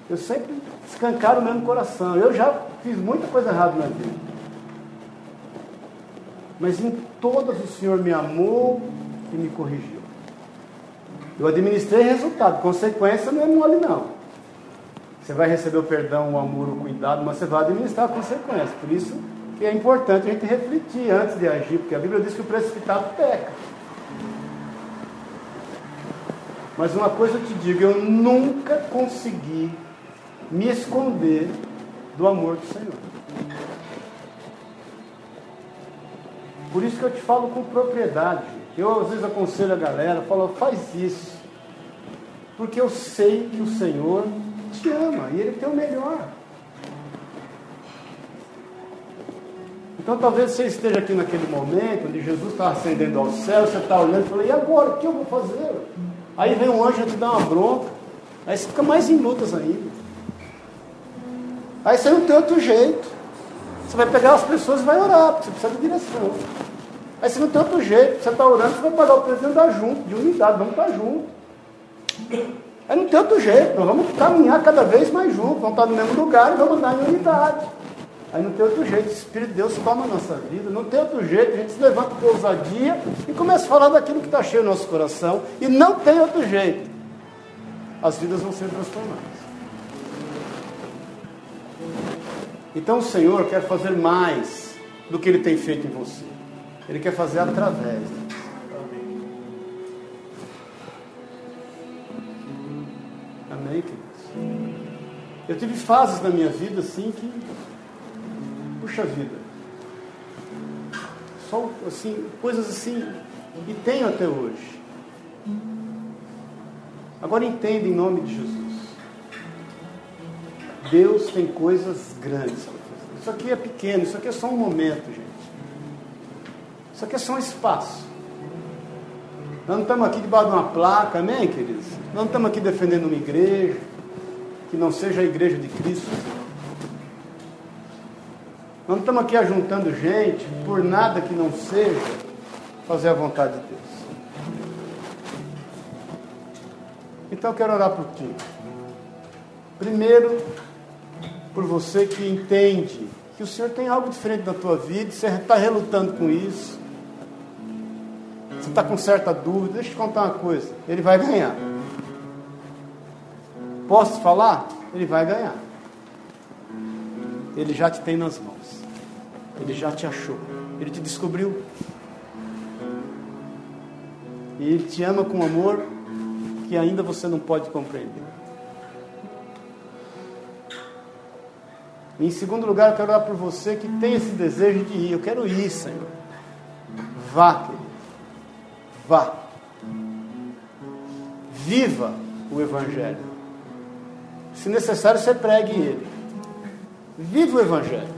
Eu sempre escancaro o mesmo coração. Eu já fiz muita coisa errada na vida. Mas em todas o Senhor me amou e me corrigiu. Eu administrei resultado. Consequência não é mole, não. Você vai receber o perdão, o amor, o cuidado, mas você vai administrar a consequência. Por isso que é importante a gente refletir antes de agir, porque a Bíblia diz que o precipitado peca. Mas uma coisa eu te digo, eu nunca consegui me esconder do amor do Senhor. Por isso que eu te falo com propriedade. Eu às vezes aconselho a galera, falo, faz isso. Porque eu sei que o Senhor te ama e Ele tem o melhor. Então talvez você esteja aqui naquele momento onde Jesus está ascendendo ao céu, você está olhando e fala, e agora? O que eu vou fazer? Aí vem um anjo te dar uma bronca, aí você fica mais em lutas ainda. Aí você não tem outro jeito. Você vai pegar as pessoas e vai orar, porque você precisa de direção. Aí você não tem outro jeito, você está orando, você vai pagar o presidente andar junto, de unidade, vamos estar juntos. Aí não tem outro jeito, nós vamos caminhar cada vez mais juntos, vamos estar no mesmo lugar e vamos andar em unidade. Aí não tem outro jeito, o Espírito de Deus toma a nossa vida, não tem outro jeito, a gente se levanta com ousadia e começa a falar daquilo que está cheio no nosso coração, e não tem outro jeito. As vidas vão ser transformadas. Então o Senhor quer fazer mais do que Ele tem feito em você. Ele quer fazer através. Amém, queridos? Eu tive fases na minha vida assim que. Puxa vida. Só assim, coisas assim. E tenho até hoje. Agora entenda em nome de Jesus. Deus tem coisas grandes. Isso aqui é pequeno, isso aqui é só um momento, gente. Isso aqui é só um espaço. Nós não estamos aqui debaixo de uma placa, amém, queridos? Nós não estamos aqui defendendo uma igreja que não seja a igreja de Cristo. Nós não estamos aqui ajuntando gente por nada que não seja fazer a vontade de Deus. Então eu quero orar por ti. Primeiro, por você que entende que o Senhor tem algo diferente na tua vida, você está relutando com isso. Está com certa dúvida, deixa eu te contar uma coisa, ele vai ganhar. Posso falar? Ele vai ganhar. Ele já te tem nas mãos. Ele já te achou. Ele te descobriu. E Ele te ama com amor que ainda você não pode compreender. Em segundo lugar, eu quero orar por você que tem esse desejo de ir. Eu quero ir, Senhor. Vá, querido. Vá. Viva o Evangelho. Se necessário, você pregue ele. Viva o Evangelho.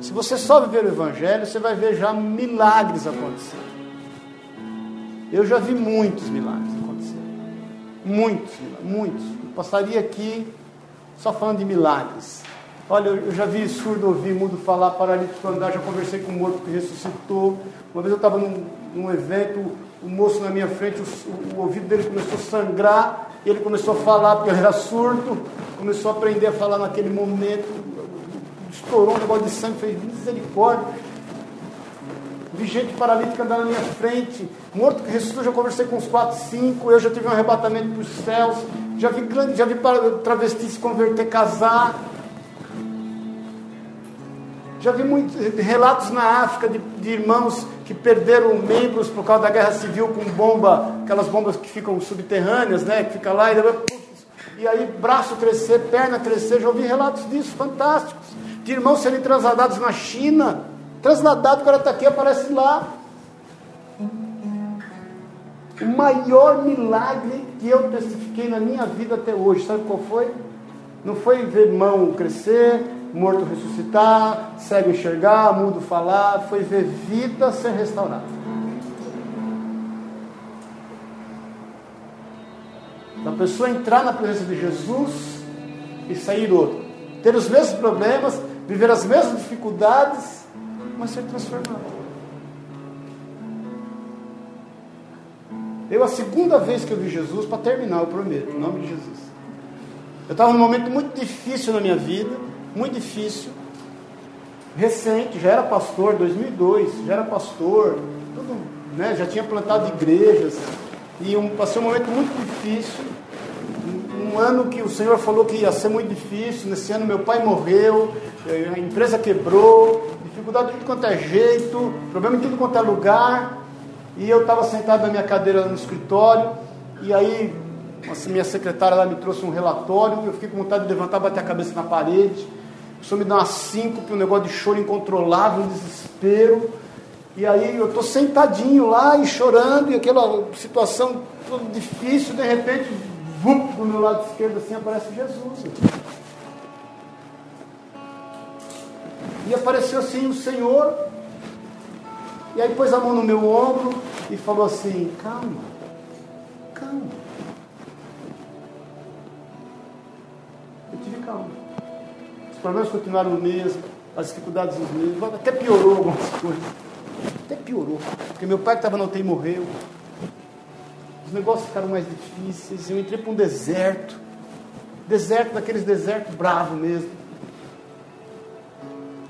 Se você só viver o Evangelho, você vai ver já milagres acontecendo. Eu já vi muitos milagres acontecendo. Muitos, muitos. Eu passaria aqui só falando de milagres. Olha, eu já vi surdo ouvir, mudo falar, paralítico andar, já conversei com um morto que ressuscitou. Uma vez eu estava num, num, evento, o um moço na minha frente, o, o, ouvido dele começou a sangrar, ele começou a falar, porque ele era surdo, começou a aprender a falar naquele momento, estourou um negócio de sangue, fez misericórdia. Vi gente paralítica andando na minha frente, morto que ressuscitou, já conversei com uns 4, 5, eu já tive um arrebatamento para os céus, já vi, já vi travestis se converter, casar. Já vi muitos relatos na África de, de, irmãos que perderam membros por causa da guerra civil com bomba, aquelas bombas que ficam subterrâneas, né? Que fica lá e, e aí braço crescer, perna crescer. Já ouvi relatos disso, fantásticos. De irmãos serem transladados na China. Transladado, o cara está aqui, aparece lá. O maior milagre que eu testifiquei na minha vida até hoje, sabe qual foi? Não foi ver mão crescer, morto ressuscitar, cego enxergar, mudo falar, foi ver vida ser restaurada. A pessoa entrar na presença de Jesus e sair outro. Ter os mesmos problemas, viver as mesmas dificuldades, mas ser transformado. Eu, a segunda vez que eu vi Jesus, para terminar, eu prometo, em nome de Jesus. Eu estava num momento muito difícil na minha vida muito difícil. Recente, já era pastor, 2002, já era pastor, tudo, né, já tinha plantado igrejas. E um, passei um momento muito difícil. Um, um ano que o Senhor falou que ia ser muito difícil. Nesse ano meu pai morreu, eh, a empresa quebrou, dificuldade de tudo quanto é jeito, problema em tudo quanto é lugar. E eu estava sentado na minha cadeira no escritório, e aí minha secretária lá me trouxe um relatório, eu fiquei com vontade de levantar, bater a cabeça na parede. O senhor me dá uma síncope, um negócio de choro incontrolável, um desespero. E aí eu estou sentadinho lá e chorando, e aquela situação toda difícil, de repente, vum, do meu lado esquerdo assim aparece Jesus. E apareceu assim o Senhor, e aí pôs a mão no meu ombro e falou assim: calma. Os problemas continuaram os mesmos, as dificuldades os mesmos, até piorou algumas coisas. Até piorou. Porque meu pai que estava na UTI morreu. Os negócios ficaram mais difíceis. Eu entrei para um deserto. Deserto daqueles desertos bravo mesmo.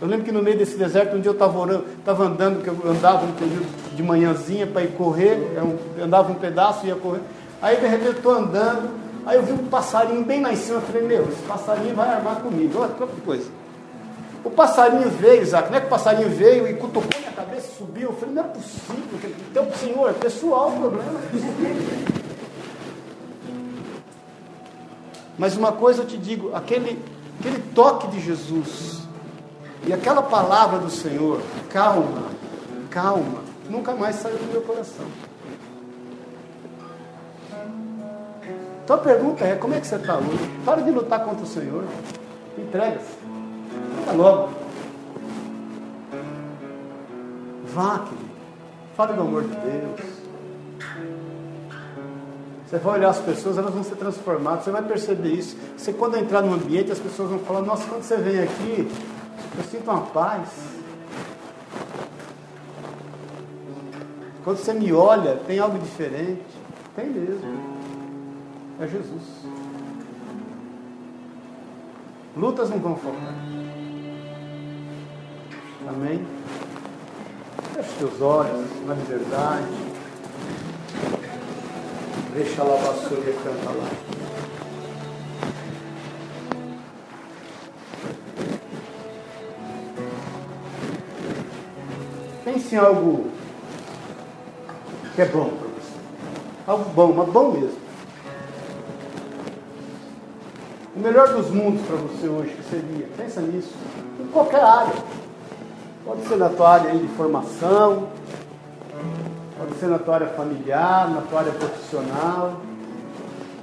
Eu lembro que no meio desse deserto, um dia eu estava andando, que eu andava um período de manhãzinha para ir correr, eu andava um pedaço e ia correr. Aí de repente eu estou andando, Aí eu vi um passarinho bem lá em cima, eu falei, meu, esse passarinho vai armar comigo. Olha que coisa. O passarinho veio, Isaac, não é que o passarinho veio e cutucou minha cabeça, subiu. Eu falei, não é possível, teu senhor, é pessoal o problema. (laughs) Mas uma coisa eu te digo, aquele, aquele toque de Jesus e aquela palavra do Senhor, calma, calma, nunca mais saiu do meu coração. Então a pergunta é: como é que você está hoje? Para de lutar contra o Senhor. Entrega-se. Fica logo. Vá, querido. Fale do amor de Deus. Você vai olhar as pessoas, elas vão ser transformadas. Você vai perceber isso. Você, quando entrar no ambiente, as pessoas vão falar: Nossa, quando você vem aqui, eu sinto uma paz. Quando você me olha, tem algo diferente. Tem mesmo é Jesus. Lutas não vão faltar. Amém? Feche teus olhos na liberdade. Deixa a vassoura e canta lá. Pense em algo que é bom para você. Algo bom, mas bom mesmo. O melhor dos mundos para você hoje que seria? Pensa nisso. Em qualquer área. Pode ser na tua área de formação, pode ser na tua área familiar, na tua área profissional,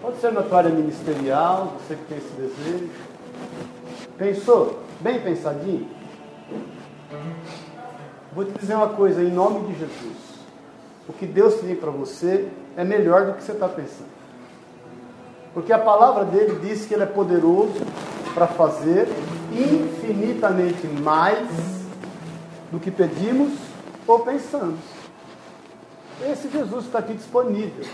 pode ser na tua área ministerial, você que tem esse desejo. Pensou? Bem pensadinho? Vou te dizer uma coisa, em nome de Jesus. O que Deus tem para você é melhor do que você está pensando. Porque a palavra dele diz que ele é poderoso para fazer infinitamente mais do que pedimos ou pensamos. Esse Jesus está aqui disponível.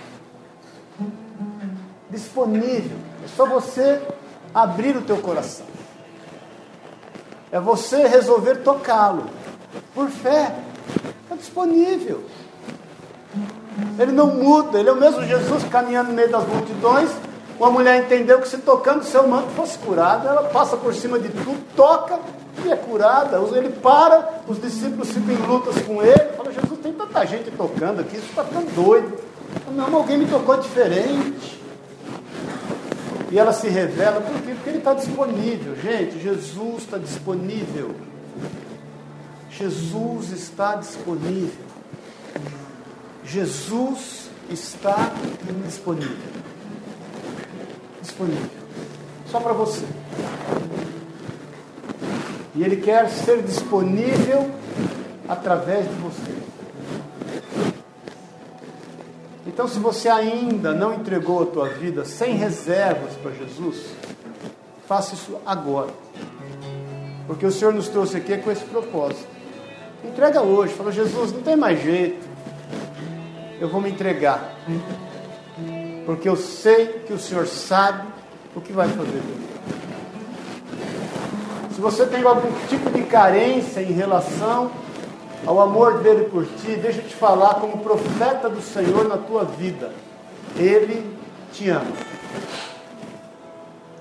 Disponível. É só você abrir o teu coração. É você resolver tocá-lo. Por fé. Está disponível. Ele não muda, ele é o mesmo Jesus caminhando no meio das multidões. Uma mulher entendeu que se tocando seu manto fosse curada, ela passa por cima de tudo, toca e é curada. Ele para, os discípulos ficam em lutas com ele. Fala, Jesus, tem tanta gente tocando aqui, isso está ficando doido. Não, alguém me tocou diferente. E ela se revela, por quê? Porque ele está disponível. Gente, Jesus está disponível. Jesus está disponível. Jesus está disponível. Disponível. Só para você. E Ele quer ser disponível através de você. Então, se você ainda não entregou a tua vida sem reservas para Jesus, faça isso agora. Porque o Senhor nos trouxe aqui com esse propósito. Entrega hoje, fala, Jesus, não tem mais jeito. Eu vou me entregar. Porque eu sei que o Senhor sabe o que vai fazer Se você tem algum tipo de carência em relação ao amor dele por ti, deixa eu te falar como profeta do Senhor na tua vida. Ele te ama.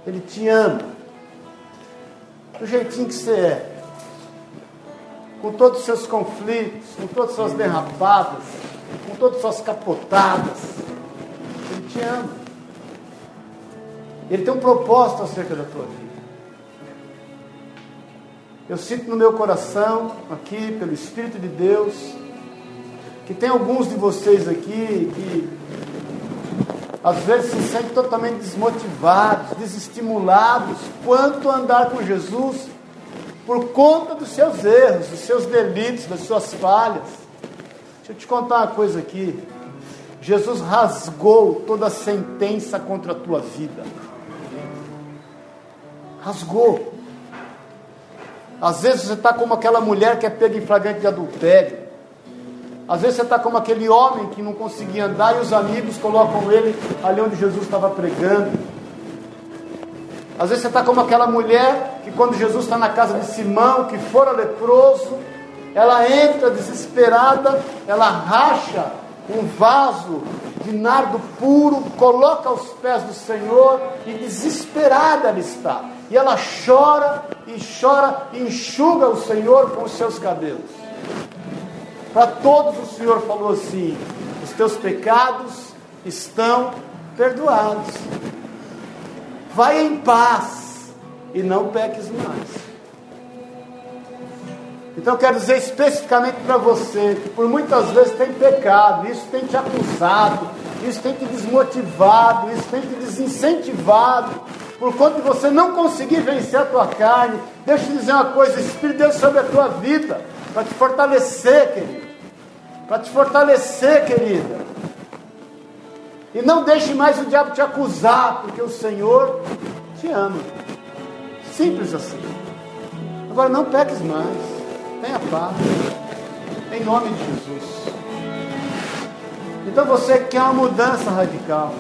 Ele te ama. Do jeitinho que você é. Com todos os seus conflitos, com todas as suas derrapadas, com todas as suas capotadas. Te ama. Ele tem um propósito acerca da tua vida. Eu sinto no meu coração, aqui, pelo Espírito de Deus, que tem alguns de vocês aqui que às vezes se sentem totalmente desmotivados, desestimulados quanto a andar com Jesus por conta dos seus erros, dos seus delitos, das suas falhas. Deixa eu te contar uma coisa aqui. Jesus rasgou toda a sentença contra a tua vida. Rasgou. Às vezes você está como aquela mulher que é pega em flagrante de adultério. Às vezes você está como aquele homem que não conseguia andar e os amigos colocam ele ali onde Jesus estava pregando. Às vezes você está como aquela mulher que quando Jesus está na casa de Simão, que fora leproso, ela entra desesperada, ela racha um vaso de nardo puro, coloca aos pés do Senhor e desesperada ela está. E ela chora e chora e enxuga o Senhor com os seus cabelos. Para todos o Senhor falou assim: os teus pecados estão perdoados. Vai em paz e não peques mais. Então eu quero dizer especificamente para você que por muitas vezes tem pecado, isso tem te acusado, isso tem te desmotivado, isso tem te desincentivado, por conta de você não conseguir vencer a tua carne. Deixa eu dizer uma coisa: o Espírito de Deus sobre a tua vida, para te fortalecer, querido. Para te fortalecer, querida. E não deixe mais o diabo te acusar, porque o Senhor te ama. Simples assim. Agora não peques mais. Tenha paz. Em nome de Jesus. Então você que quer uma mudança radical.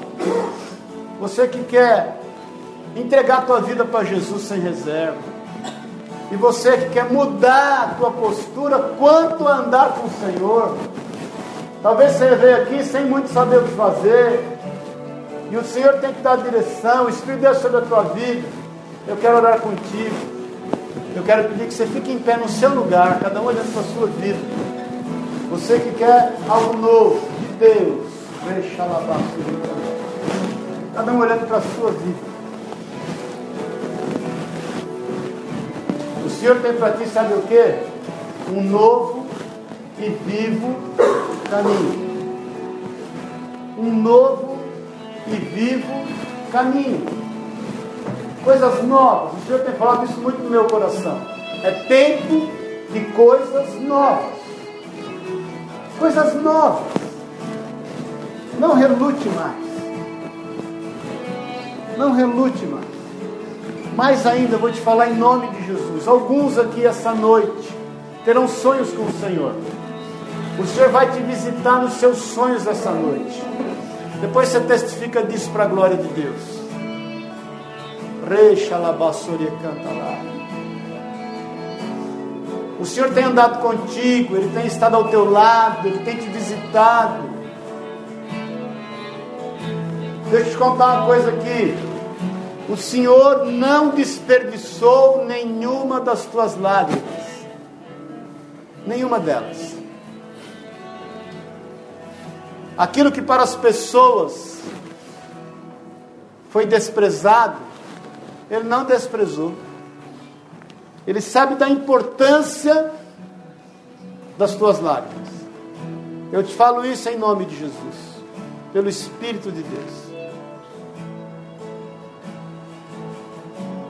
Você que quer entregar a tua vida para Jesus sem reserva. E você que quer mudar a tua postura quanto a andar com o Senhor. Talvez você veio aqui sem muito saber o que fazer. E o Senhor tem que dar direção, o Espírito de Deus sobre a tua vida. Eu quero orar contigo. Eu quero pedir que você fique em pé no seu lugar, cada um olhando para a sua vida. Você que quer algo novo de Deus, deixa lá Cada um olhando para a sua vida. O Senhor tem para ti, sabe o que? Um novo e vivo caminho. Um novo e vivo caminho. Coisas novas. O Senhor tem falado isso muito no meu coração. É tempo de coisas novas. Coisas novas. Não relute mais. Não relute mais. Mais ainda, vou te falar em nome de Jesus. Alguns aqui essa noite terão sonhos com o Senhor. O Senhor vai te visitar nos seus sonhos essa noite. Depois você testifica disso para a glória de Deus. Reixa labassoria canta lá. O Senhor tem andado contigo, Ele tem estado ao teu lado, Ele tem te visitado. Deixa eu te contar uma coisa aqui. O Senhor não desperdiçou nenhuma das tuas lágrimas. Nenhuma delas. Aquilo que para as pessoas foi desprezado, Ele não desprezou. Ele sabe da importância das tuas lágrimas. Eu te falo isso em nome de Jesus, pelo Espírito de Deus.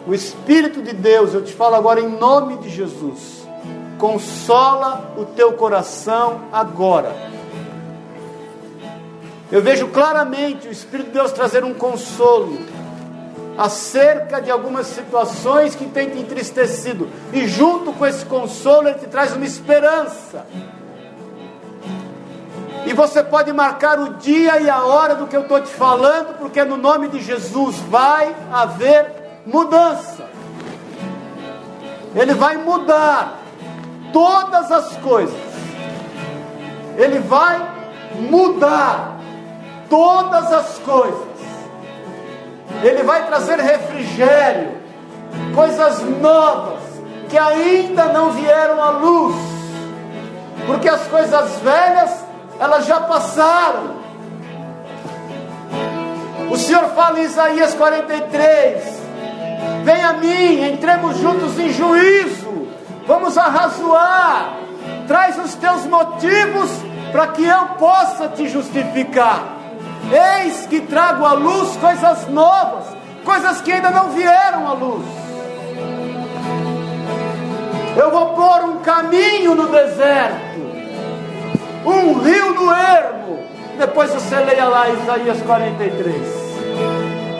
O Espírito de Deus, eu te falo agora em nome de Jesus, consola o teu coração agora. Eu vejo claramente o Espírito de Deus trazer um consolo acerca de algumas situações que têm te entristecido, e junto com esse consolo, ele te traz uma esperança. E você pode marcar o dia e a hora do que eu estou te falando, porque no nome de Jesus vai haver mudança. Ele vai mudar todas as coisas. Ele vai mudar todas as coisas. Ele vai trazer refrigério, coisas novas que ainda não vieram à luz. Porque as coisas velhas, elas já passaram. O Senhor fala em Isaías 43: Vem a mim, entremos juntos em juízo, vamos arrazoar, traz os teus motivos para que eu possa te justificar. Eis que trago à luz coisas novas, coisas que ainda não vieram à luz. Eu vou pôr um caminho no deserto, um rio no ermo. Depois você leia lá Isaías 43.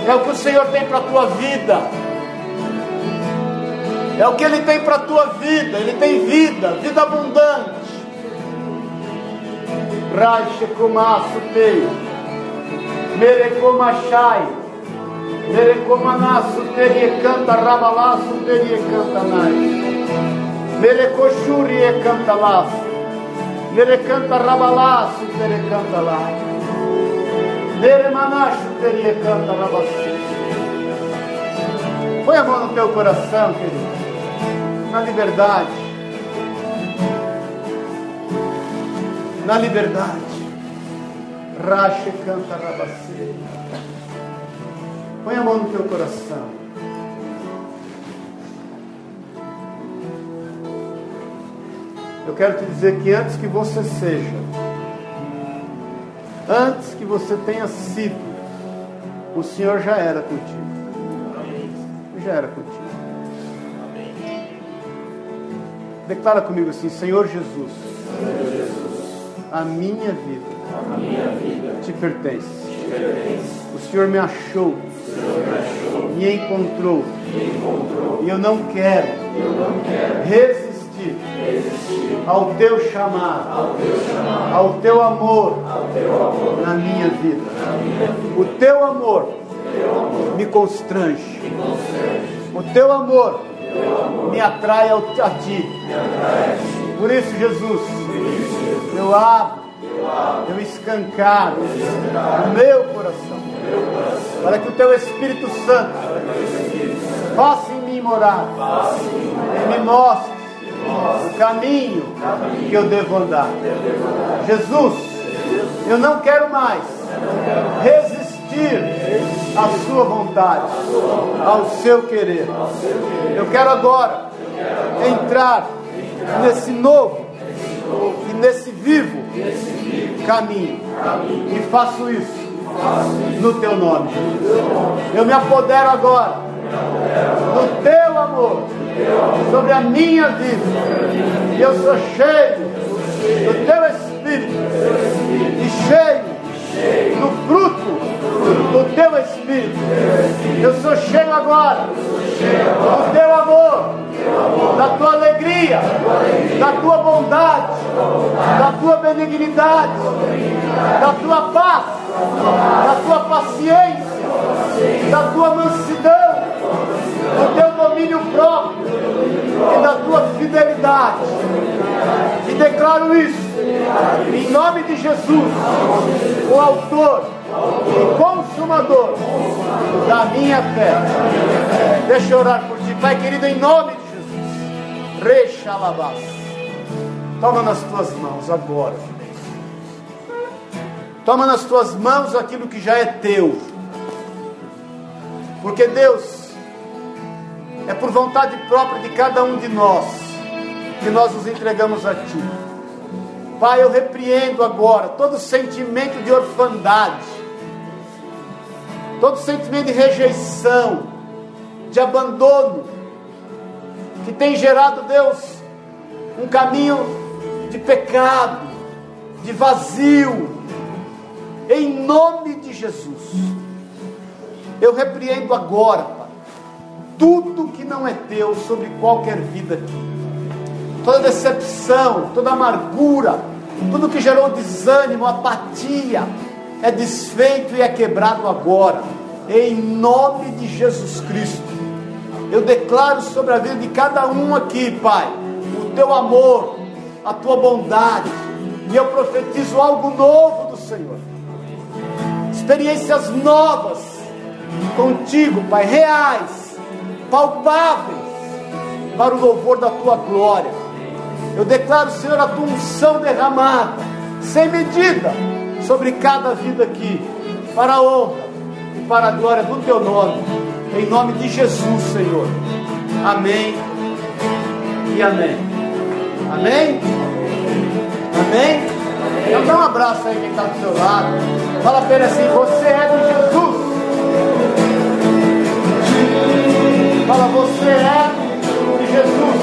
É o que o Senhor tem para a tua vida. É o que Ele tem para a tua vida. Ele tem vida, vida abundante. Rache kumasu tei. Merecomachai. Merecomanasu teria canta rabalaço teria canta nai. Merecochuri e canta laço. Merecanta rabalaço teria canta lá. Meremanacho teria canta rabaçu. Põe a mão no teu coração, querido na liberdade. Na liberdade. Rache canta rabacê. Põe a mão no teu coração. Eu quero te dizer que antes que você seja, antes que você tenha sido, o Senhor já era contigo. Já era contigo. Declara comigo assim: Senhor Jesus, Senhor Jesus a, minha vida, a minha vida te pertence. Te pertence. O Senhor me achou, me, me, encontrou, me e eu não quero, eu não quero resistir, resistir ao, teu chamado, ao teu ao teu amor, ao teu amor na, minha vida. na minha vida. O teu amor me constrange. O teu amor me atrai a ti. Por isso, Jesus, eu abro, eu escancaro o meu coração, para que o teu Espírito Santo faça em mim morar e me mostre o caminho que eu devo andar. Jesus, eu não quero mais resistir à sua vontade, ao seu querer. Eu quero agora entrar nesse novo e nesse vivo caminho. E faço isso no teu nome. Eu me apodero agora do teu amor sobre a minha vida. E eu sou cheio do teu Espírito e cheio do fruto do teu Espírito. Eu sou cheio agora do teu amor, da tua alegria, da tua bondade, da tua benignidade, da tua paz, da tua paciência, da tua mansidão, do teu domínio próprio e da tua fidelidade. E declaro isso em nome de Jesus, o autor consumador da minha fé. Deixa eu orar por ti, Pai querido, em nome de Jesus. Rechalabás. Toma nas tuas mãos agora. Toma nas tuas mãos aquilo que já é teu. Porque Deus, é por vontade própria de cada um de nós que nós nos entregamos a Ti. Pai, eu repreendo agora todo sentimento de orfandade, todo sentimento de rejeição, de abandono, que tem gerado, Deus, um caminho de pecado, de vazio, em nome de Jesus. Eu repreendo agora, Pai, tudo que não é teu sobre qualquer vida aqui. Toda decepção, toda amargura, tudo que gerou desânimo, apatia, é desfeito e é quebrado agora, em nome de Jesus Cristo. Eu declaro sobre a vida de cada um aqui, Pai, o teu amor, a tua bondade, e eu profetizo algo novo do Senhor, experiências novas contigo, Pai, reais, palpáveis, para o louvor da tua glória. Eu declaro, Senhor, a tua unção derramada, sem medida, sobre cada vida aqui, para a honra e para a glória do teu nome, em nome de Jesus, Senhor. Amém e amém. Amém? Amém? Então dá um abraço aí quem está do seu lado. Fala ele assim: Você é de Jesus. Fala, você é de Jesus.